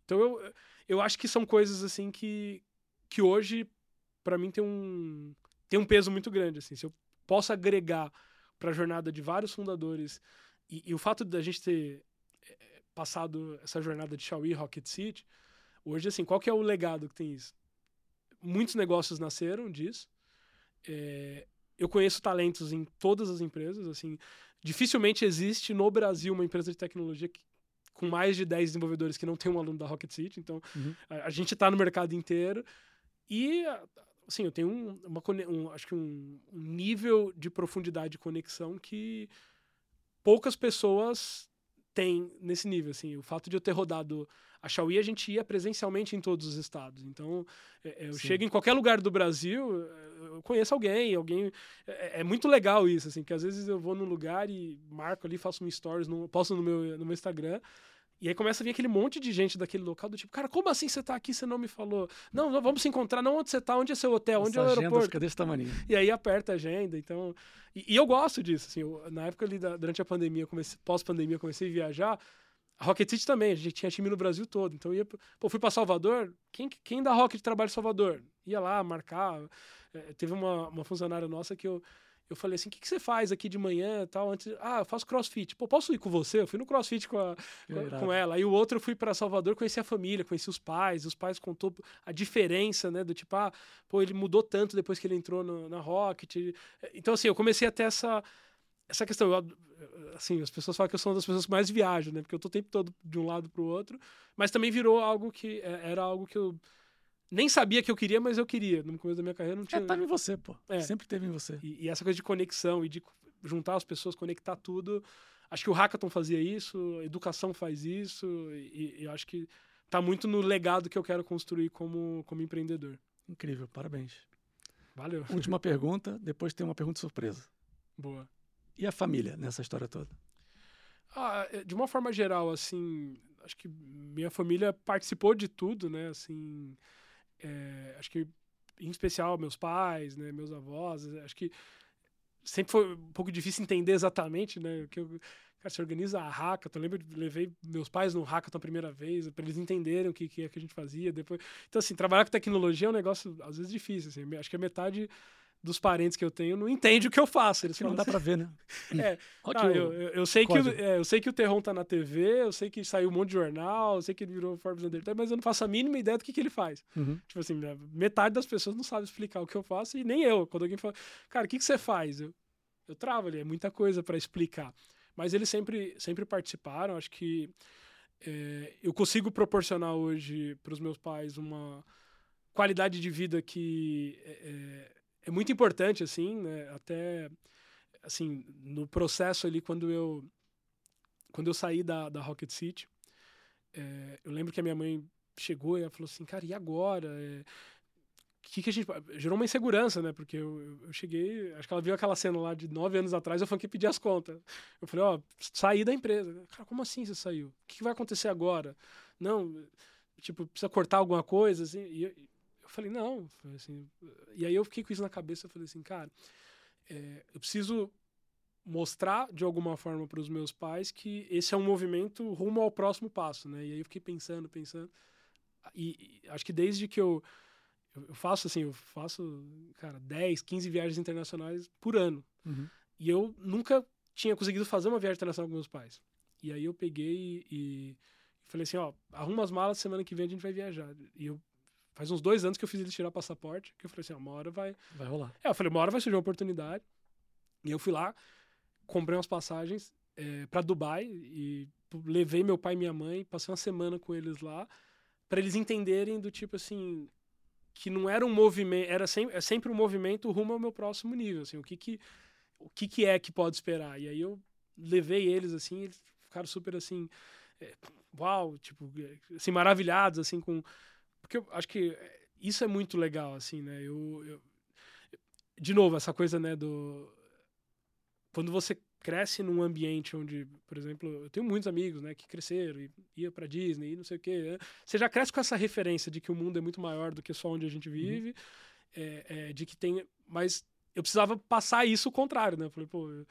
B: Então eu, eu acho que são coisas assim que, que hoje para mim tem um tem um peso muito grande assim. Se eu posso agregar para a jornada de vários fundadores e, e o fato da gente ter é, passado essa jornada de Xiaomi Rocket City, hoje assim, qual que é o legado que tem isso? Muitos negócios nasceram disso. É, eu conheço talentos em todas as empresas, assim, dificilmente existe no Brasil uma empresa de tecnologia que, com mais de 10 desenvolvedores que não tem um aluno da Rocket City, então uhum. a, a, gente está no mercado inteiro e assim, eu tenho um, uma um, acho que um, um nível de profundidade de conexão que poucas pessoas têm nesse nível, assim, o fato de eu ter rodado a Xiaomi a gente ia presencialmente em todos os estados. Então, é, é eu Sim. chego em qualquer lugar do Brasil, eu conheço alguém, alguém. É, é, muito legal isso, assim, que às vezes eu vou num lugar e marco ali, faço um stories, no, posto no meu, no meu Instagram. E aí começa a vir aquele monte de gente daquele local do tipo, cara, como assim você tá aqui, você não me falou? Não, não vamos se encontrar, não onde você tá, onde é seu hotel, onde Essa é o aeroporto.
A: fica desse tamanho.
B: E aí aperta a agenda, então... E, e eu gosto disso, assim, eu, na época ali, da, durante a pandemia, pós-pandemia, comecei a viajar, a Rocket City também, a gente tinha time no Brasil todo. Então ia, pô, fui para Salvador, quem, quem da Rocket trabalha em Salvador? Ia lá marcar. É, teve uma, uma funcionária nossa que eu, eu falei assim: o que, que você faz aqui de manhã tal? Antes, ah, eu faço crossfit. Pô, posso ir com você? Eu fui no crossfit com, a, com, com, ela. Aí o outro eu fui para Salvador, conheci a família, conheci os pais. Os pais contou a diferença, né? Do tipo, ah, pô, ele mudou tanto depois que ele entrou no, na Rocket. Então, assim, eu comecei a ter essa essa questão, eu, assim, as pessoas falam que eu sou uma das pessoas que mais viajam, né? Porque eu tô o tempo todo de um lado para o outro, mas também virou algo que é, era algo que eu nem sabia que eu queria, mas eu queria. No começo da minha carreira não tinha.
A: É, tava em você, pô. É. Sempre teve em você.
B: E, e, essa coisa de conexão e de juntar as pessoas, conectar tudo. Acho que o Hackathon fazia isso, a educação faz isso, e, e eu acho que tá muito no legado que eu quero construir como, como empreendedor.
A: Incrível, parabéns.
B: Valeu.
A: Última pergunta, depois tem uma pergunta surpresa.
B: Boa.
A: E a família nessa história toda?
B: Ah, é, de uma forma geral, assim, acho que minha família participou de tudo, né? Assim, é, acho que em especial meus pais, né, meus avós, acho que sempre foi um pouco difícil entender exatamente, né, que eu, cara, se organiza a hackathon, eu lembro, levei meus pais no hackathon a primeira vez, para eles entenderem o que, que é que a gente fazia, depois, então assim, trabalhar com tecnologia é um negócio às vezes difícil, assim, acho que a metade dos parentes que eu tenho não entende o que eu faço. Eles
A: que não dá para ver, né?
B: É, ah, eu, eu, eu, sei que o, é, eu sei que o Terron tá na TV, eu sei que saiu um monte de jornal, eu sei que ele virou Forbes Undertale, mas eu não faço a mínima ideia do que, que ele faz. Uhum. Tipo assim, metade das pessoas não sabe explicar o que eu faço e nem eu. Quando alguém fala, cara, o que, que você faz? Eu, eu travo ali, é muita coisa para explicar. Mas eles sempre, sempre participaram, acho que é, eu consigo proporcionar hoje para os meus pais uma qualidade de vida que é, é muito importante, assim, né? Até, assim, no processo ali, quando eu, quando eu saí da, da Rocket City, é, eu lembro que a minha mãe chegou e ela falou assim, cara, e agora? É, que, que a gente. Gerou uma insegurança, né? Porque eu, eu, cheguei. Acho que ela viu aquela cena lá de nove anos atrás, eu que pedir as contas. Eu falei, ó, saí da empresa. Cara, como assim você saiu? O que, vai acontecer agora? Não, tipo, precisa cortar alguma coisa, assim. E, falei, não. Assim, e aí eu fiquei com isso na cabeça. Eu falei assim, cara, é, eu preciso mostrar de alguma forma para os meus pais que esse é um movimento rumo ao próximo passo, né? E aí eu fiquei pensando, pensando. E, e acho que desde que eu, eu faço assim, eu faço, cara, 10, 15 viagens internacionais por ano. Uhum. E eu nunca tinha conseguido fazer uma viagem internacional com meus pais. E aí eu peguei e, e falei assim, ó, arruma as malas, semana que vem a gente vai viajar. E eu Faz uns dois anos que eu fiz ele tirar passaporte, que eu falei assim, uma hora vai...
A: Vai rolar.
B: É, eu falei, uma hora vai surgir uma oportunidade. E eu fui lá, comprei umas passagens é, para Dubai e levei meu pai e minha mãe, passei uma semana com eles lá, para eles entenderem do tipo assim, que não era um movimento, era sempre, é sempre um movimento rumo ao meu próximo nível, assim, o que que, o que que é que pode esperar. E aí eu levei eles assim, eles ficaram super assim, é, uau, tipo, assim, maravilhados, assim, com porque eu acho que isso é muito legal, assim, né? Eu, eu, de novo, essa coisa, né, do... Quando você cresce num ambiente onde, por exemplo, eu tenho muitos amigos, né, que cresceram e ia para Disney e não sei o quê. Né? Você já cresce com essa referência de que o mundo é muito maior do que só onde a gente uhum. vive, uhum. é, é, de que tem, mas eu precisava passar isso o contrário, né? Eu falei, pô, eu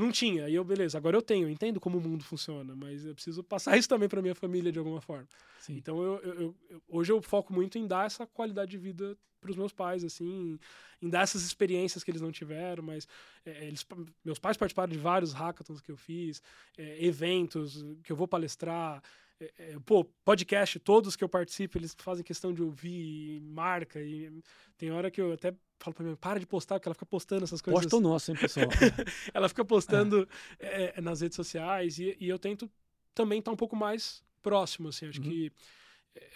B: não tinha. E eu, beleza, agora eu tenho, eu entendo como o mundo funciona, mas eu preciso passar isso também para minha família de alguma forma. Sim. Então eu, eu, eu, hoje eu foco muito em dar essa qualidade de vida para os meus pais, assim, em dar essas experiências que eles não tiveram, mas é, eles, meus pais participaram de vários hackathons que eu fiz, é, eventos que eu vou palestrar, é, é, pô, podcast, todos que eu participo, eles fazem questão de ouvir, marca, e tem hora que eu até falo pra mim, para de postar, porque ela fica postando essas coisas.
A: Posta o nosso, hein, pessoal?
B: ela fica postando é. É, nas redes sociais e, e, eu tento também estar tá um pouco mais próximo, assim, acho uhum. que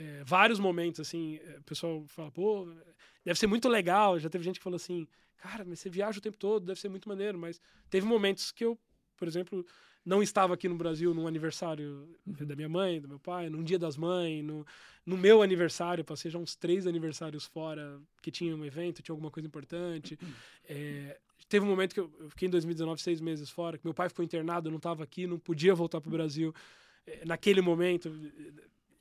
B: é, vários momentos, assim, o pessoal fala, pô, deve ser muito legal, já teve gente que falou assim, cara, mas você viaja o tempo todo, deve ser muito maneiro, mas teve momentos que eu, por exemplo, não estava aqui no Brasil num aniversário da minha mãe, do meu pai, num dia das mães, no, no meu aniversário, passei já uns três aniversários fora, que tinha um evento, tinha alguma coisa importante. É, teve um momento que eu, eu, fiquei em 2019 seis meses fora, que meu pai ficou internado, eu não estava aqui, não podia voltar para o Brasil é, naquele momento.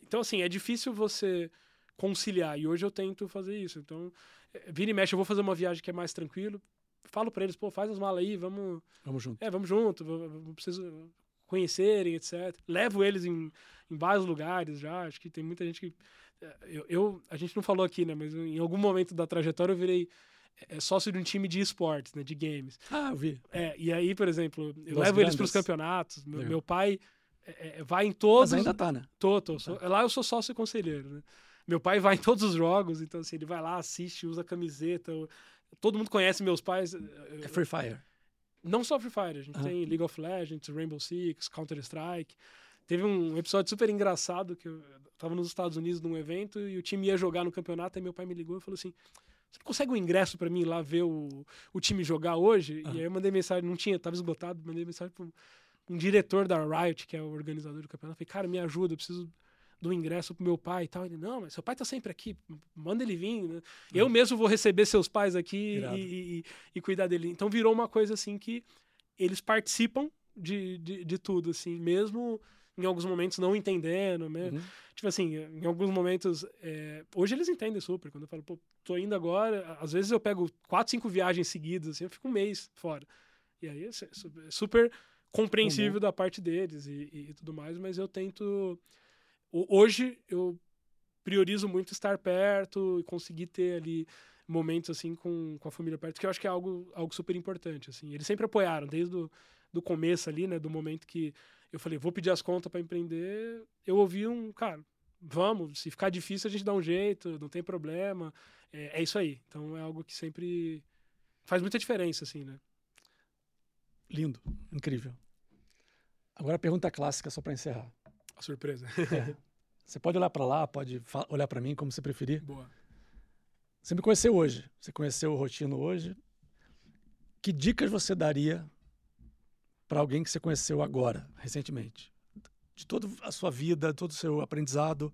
B: Então, assim, é difícil você conciliar, e hoje eu tento fazer isso. Então, é, vira e mexe, eu vou fazer uma viagem que é mais tranquilo, falo para eles, pô, faz as malas aí, vamos.
A: Vamos junto.
B: É, vamos junto, preciso conhecerem, etc. Levo eles em, em vários lugares já. Acho que tem muita gente que. É, eu, eu, a gente não falou aqui, né? Mas em algum momento da trajetória eu virei é, sócio de um time de esportes, né? De games.
A: Ah, eu vi.
B: É, e aí, por exemplo, eu levo eles para os campeonatos. Meu, meu pai é, vai em todos.
A: Mas ainda tá, né?
B: Tô, tô. Sou, lá eu sou sócio conselheiro, né? Meu pai vai em todos os jogos, então assim, ele vai lá, assiste, usa camiseta. Todo mundo conhece meus pais. Eh,
A: é Free Fire.
B: Não só Free Fire, a gente ah. tem League of Legends, Rainbow Six, Counter-Strike. Teve um episódio super engraçado que eu tava nos Estados Unidos num evento e o time ia jogar no campeonato, e meu pai me ligou e falou assim: Você consegue um ingresso para mim ir lá ver o, o time jogar hoje? Ah. E aí eu mandei mensagem, não tinha, tava esgotado, mandei mensagem para um diretor da Riot, que é o organizador do campeonato. Falei, cara, me ajuda, eu preciso do ingresso pro meu pai e tal. Ele, não, mas seu pai tá sempre aqui, manda ele vir. Né? Eu mesmo vou receber seus pais aqui e, e, e, cuidar dele. Então virou uma coisa assim que eles participam de, de, de tudo, assim, mesmo em alguns momentos não entendendo, né? Uhum. Tipo assim, em alguns momentos. É... Hoje eles entendem super. Quando eu falo, pô, tô indo agora. Às vezes eu pego quatro, cinco viagens seguidas, assim, eu fico um mês fora. E aí é, é super compreensível uhum. da parte deles e, e, tudo mais, mas eu tento hoje eu priorizo muito estar perto e conseguir ter ali momentos assim com, com a família perto, que eu acho que é algo, algo super importante assim. Eles sempre apoiaram desde o do começo ali, né, do momento que eu falei, vou pedir as contas para empreender, eu ouvi um, cara, vamos, se ficar difícil a gente dá um jeito, não tem problema. É, é isso aí. Então é algo que sempre faz muita diferença assim, né?
A: Lindo, incrível. Agora a pergunta clássica só para encerrar.
B: A surpresa.
A: É. Você pode olhar para lá, pode olhar para mim, como você preferir.
B: Boa.
A: Você me conheceu hoje, você conheceu o Rotino hoje. Que dicas você daria para alguém que você conheceu agora, recentemente? De toda a sua vida, todo o seu aprendizado.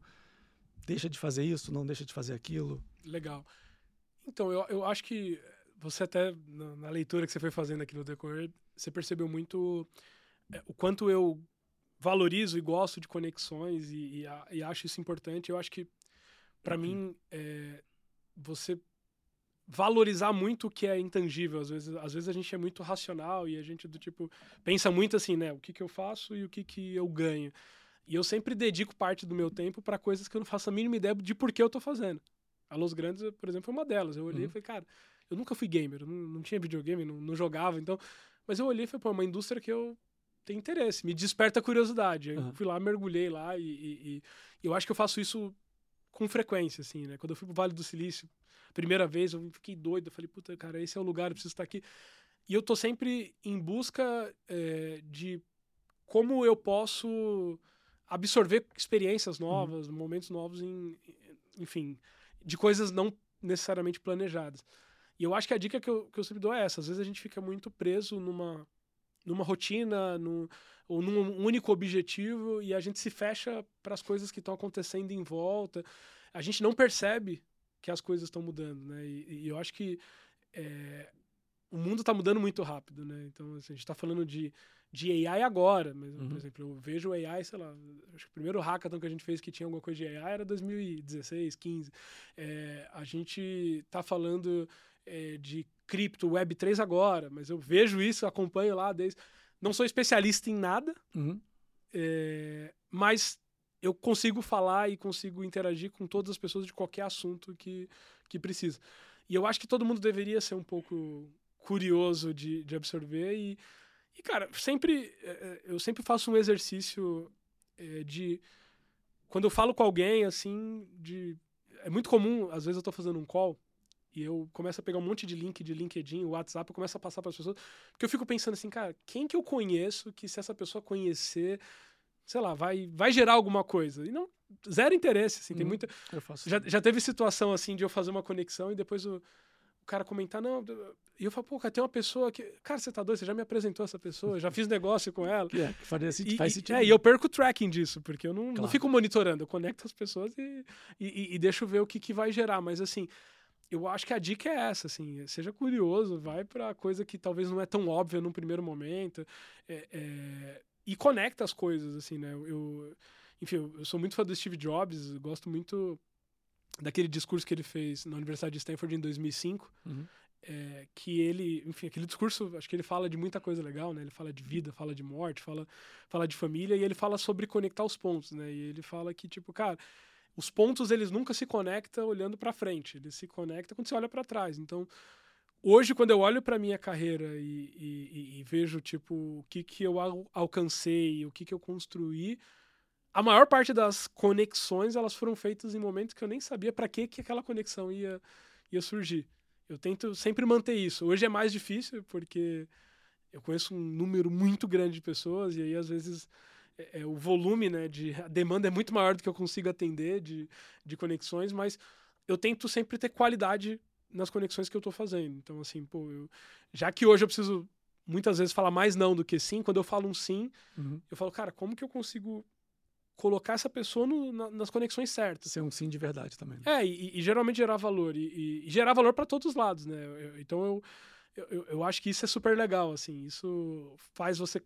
A: Deixa de fazer isso, não deixa de fazer aquilo.
B: Legal. Então, eu, eu acho que você até, na, na leitura que você foi fazendo aqui no decorrer, você percebeu muito é, o quanto eu valorizo e gosto de conexões e, e, e acho isso importante. Eu acho que, para uhum. mim, é, você valorizar muito o que é intangível. Às vezes, às vezes a gente é muito racional e a gente do tipo pensa muito assim, né? O que, que eu faço e o que, que eu ganho. E eu sempre dedico parte do meu tempo para coisas que eu não faço a mínima ideia de por que eu tô fazendo. A Los Grandes, por exemplo, foi uma delas. Eu olhei uhum. e falei, cara, eu nunca fui gamer, não, não tinha videogame, não, não jogava, então. Mas eu olhei e falei, pô, é uma indústria que eu tem interesse, me desperta a curiosidade. Eu fui lá, mergulhei lá e, e, e, eu acho que eu faço isso com frequência, assim, né? Quando eu fui pro Vale do Silício, primeira vez, eu fiquei doido, eu falei, puta, cara, esse é o lugar, eu preciso estar aqui. E eu tô sempre em busca é, de como eu posso absorver experiências uhum. novas, uhum. momentos novos, em, enfim, de coisas não necessariamente planejadas. E eu acho que a dica que eu, que eu sempre dou é essa. Às vezes a gente fica muito preso numa numa rotina, num, ou num único objetivo e a gente se fecha para as coisas que estão acontecendo em volta. A gente não percebe que as coisas estão mudando, né? E, e, eu acho que é, o mundo está mudando muito rápido, né? Então, assim, a gente está falando de, de AI agora, mas, uhum. por exemplo, eu vejo AI, sei lá, acho que o primeiro hackathon que a gente fez que tinha alguma coisa de AI era 2016, 15. É, a gente está falando é, de cripto, Web3 agora, mas eu vejo isso, acompanho lá desde... Não sou especialista em nada, uhum. é, mas eu consigo falar e consigo interagir com todas as pessoas de qualquer assunto que, que precisa. E eu acho que todo mundo deveria ser um pouco curioso de, de absorver e, e, cara, sempre é, é, eu sempre faço um exercício é, de quando eu falo com alguém assim de é muito comum às vezes eu estou fazendo um call e eu começo a pegar um monte de link de LinkedIn, WhatsApp, eu começo a passar para as pessoas, porque eu fico pensando assim, cara, quem que eu conheço que se essa pessoa conhecer sei lá, vai, vai gerar alguma coisa. E não, zero interesse, assim, tem hum, muita... Já, já teve situação, assim, de eu fazer uma conexão e depois o, o cara comentar, não... E eu falo, pô, cara, tem uma pessoa que... Cara, você tá doido? Você já me apresentou essa pessoa, já fiz negócio com ela.
A: É, faz sentido. E, faz sentido.
B: É, e eu perco o tracking disso, porque eu não, claro. não fico monitorando, eu conecto as pessoas e, e, e deixo ver o que, que vai gerar. Mas, assim, eu acho que a dica é essa, assim, seja curioso, vai para coisa que talvez não é tão óbvia num primeiro momento. É, é, e conecta as coisas, assim, né? Eu, enfim, eu sou muito fã do Steve Jobs, gosto muito daquele discurso que ele fez na Universidade de Stanford em 2005, uhum. é, que ele, enfim, aquele discurso, acho que ele fala de muita coisa legal, né? Ele fala de vida, fala de morte, fala, fala de família e ele fala sobre conectar os pontos, né? E ele fala que, tipo, cara, os pontos eles nunca se conectam olhando para frente, eles se conectam quando você olha para trás. Então, hoje, quando eu olho para minha carreira e, e, e, vejo, tipo, o que, que eu al alcancei, o que, que eu construí, a maior parte das conexões, elas foram feitas em momentos que eu nem sabia para que, que aquela conexão ia, ia surgir. Eu tento sempre manter isso. Hoje é mais difícil, porque eu conheço um número muito grande de pessoas, e aí, às vezes, é, é, o volume, né, de, a demanda é muito maior do que eu consigo atender de, de conexões, mas eu tento sempre ter qualidade nas conexões que eu estou fazendo. Então, assim, pô, eu, já que hoje eu preciso muitas vezes falar mais não do que sim, quando eu falo um sim, uhum. eu falo, cara, como que eu consigo colocar essa pessoa no, na, nas conexões certas?
A: Ser um sim de verdade também. Né?
B: É, e, e, geralmente gerar valor. E, e gerar valor para todos os lados, né? Eu, então, eu, eu, eu acho que isso é super legal, assim. Isso faz você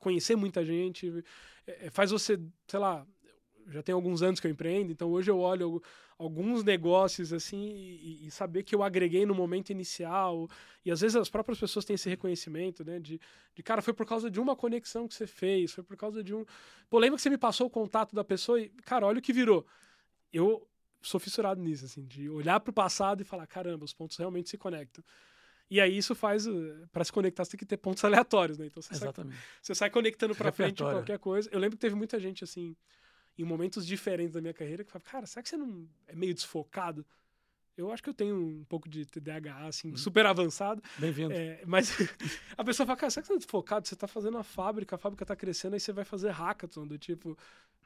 B: conhecer muita gente, é, é faz você, sei lá, já tem alguns anos que eu empreendo, então hoje eu olho alguns negócios assim e, e, saber que eu agreguei no momento inicial. E às vezes as próprias pessoas têm esse reconhecimento, né? De, de cara, foi por causa de uma conexão que você fez, foi por causa de um. Pô, lembra que você me passou o contato da pessoa e, cara, olha o que virou. Eu sou fissurado nisso, assim, de olhar para o passado e falar: caramba, os pontos realmente se conectam. E aí isso faz, eh, para se conectar, você tem que ter pontos aleatórios, né? Então você,
A: Exatamente.
B: Sai, você sai conectando para frente qualquer coisa. Eu lembro que teve muita gente assim em momentos diferentes da minha carreira que fala, cara, será que você não é meio desfocado? Eu acho que eu tenho um pouco de TDAH, assim, hum. super avançado.
A: Bem-vindo.
B: É, mas a pessoa fala, cara, será que você tá desfocado? Você tá fazendo a fábrica, a fábrica tá crescendo, aí você vai fazer hackathon, do tipo...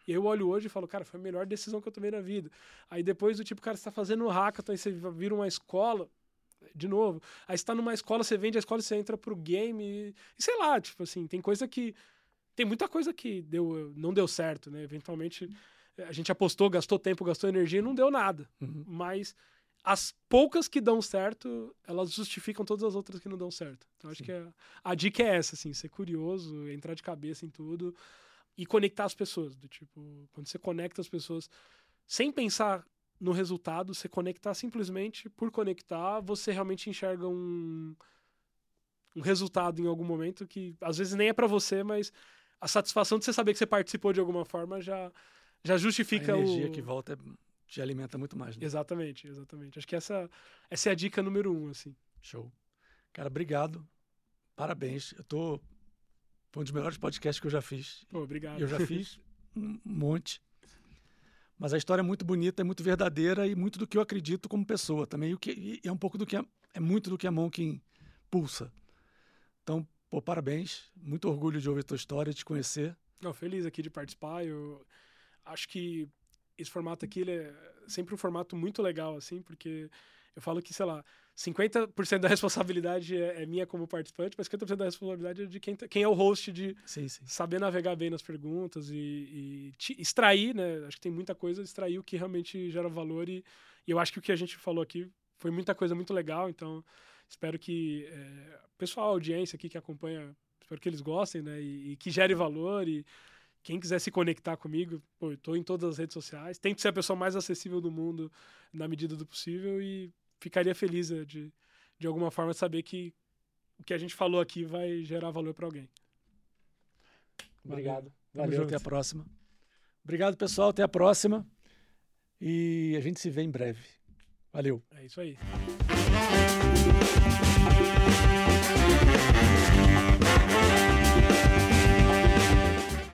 B: E eu olho hoje e falo, cara, foi a melhor decisão que eu tomei na vida. Aí depois do tipo, cara, você tá fazendo um hackathon, aí você vira uma escola, de novo. Aí você tá numa escola, você vende a escola, você entra pro game, e, e sei lá, tipo assim, tem coisa que tem muita coisa que deu, não deu certo, né? Eventualmente a gente apostou, gastou tempo, gastou energia e não deu nada. Uhum. Mas as poucas que dão certo, elas justificam todas as outras que não dão certo. Então acho Sim. que a, a, dica é essa, assim, ser curioso, entrar de cabeça em tudo e conectar as pessoas. Do tipo, quando você conecta as pessoas sem pensar no resultado, você conectar simplesmente por conectar, você realmente enxerga um, um resultado em algum momento que às vezes nem é para você, mas a satisfação de você saber que você participou de alguma forma já, já justifica
A: a energia
B: o...
A: que volta te alimenta muito mais. Né?
B: Exatamente, exatamente. Acho que essa, essa é a dica número um, assim.
A: Show. Cara, obrigado. Parabéns. Eu tô... Foi um dos melhores podcasts que eu já fiz.
B: Pô, obrigado.
A: Eu já fiz um monte. Mas a história é muito bonita, é muito verdadeira e muito do que eu acredito como pessoa também. E, o que, é um pouco do que... É, é muito do que a Monkin pulsa. Então, Pô, parabéns. Muito orgulho de ouvir a tua história, de te conhecer.
B: Não, feliz aqui de participar. Eu acho que esse formato aqui é sempre um formato muito legal, assim, porque eu falo que, sei lá, 50% da responsabilidade é, é, minha como participante, mas 50% da responsabilidade é de quem, tá, quem é o host de
A: sim, sim.
B: saber navegar bem nas perguntas e, e extrair, né? Acho que tem muita coisa, extrair o que realmente gera valor e, E eu acho que o que a gente falou aqui foi muita coisa muito legal, então espero que é, pessoal, a audiência aqui que acompanha, espero que eles gostem, né? E, e que gere valor e quem quiser se conectar comigo, pô, eu tô em todas as redes sociais. Tento ser a pessoa mais acessível do mundo na medida do possível e ficaria feliz eh, de, de alguma forma saber que o que a gente falou aqui vai gerar valor para alguém.
A: Obrigado. Valeu, Valeu até a próxima. Obrigado, pessoal. Até a próxima. E a gente se vê em breve. Valeu.
B: É isso aí.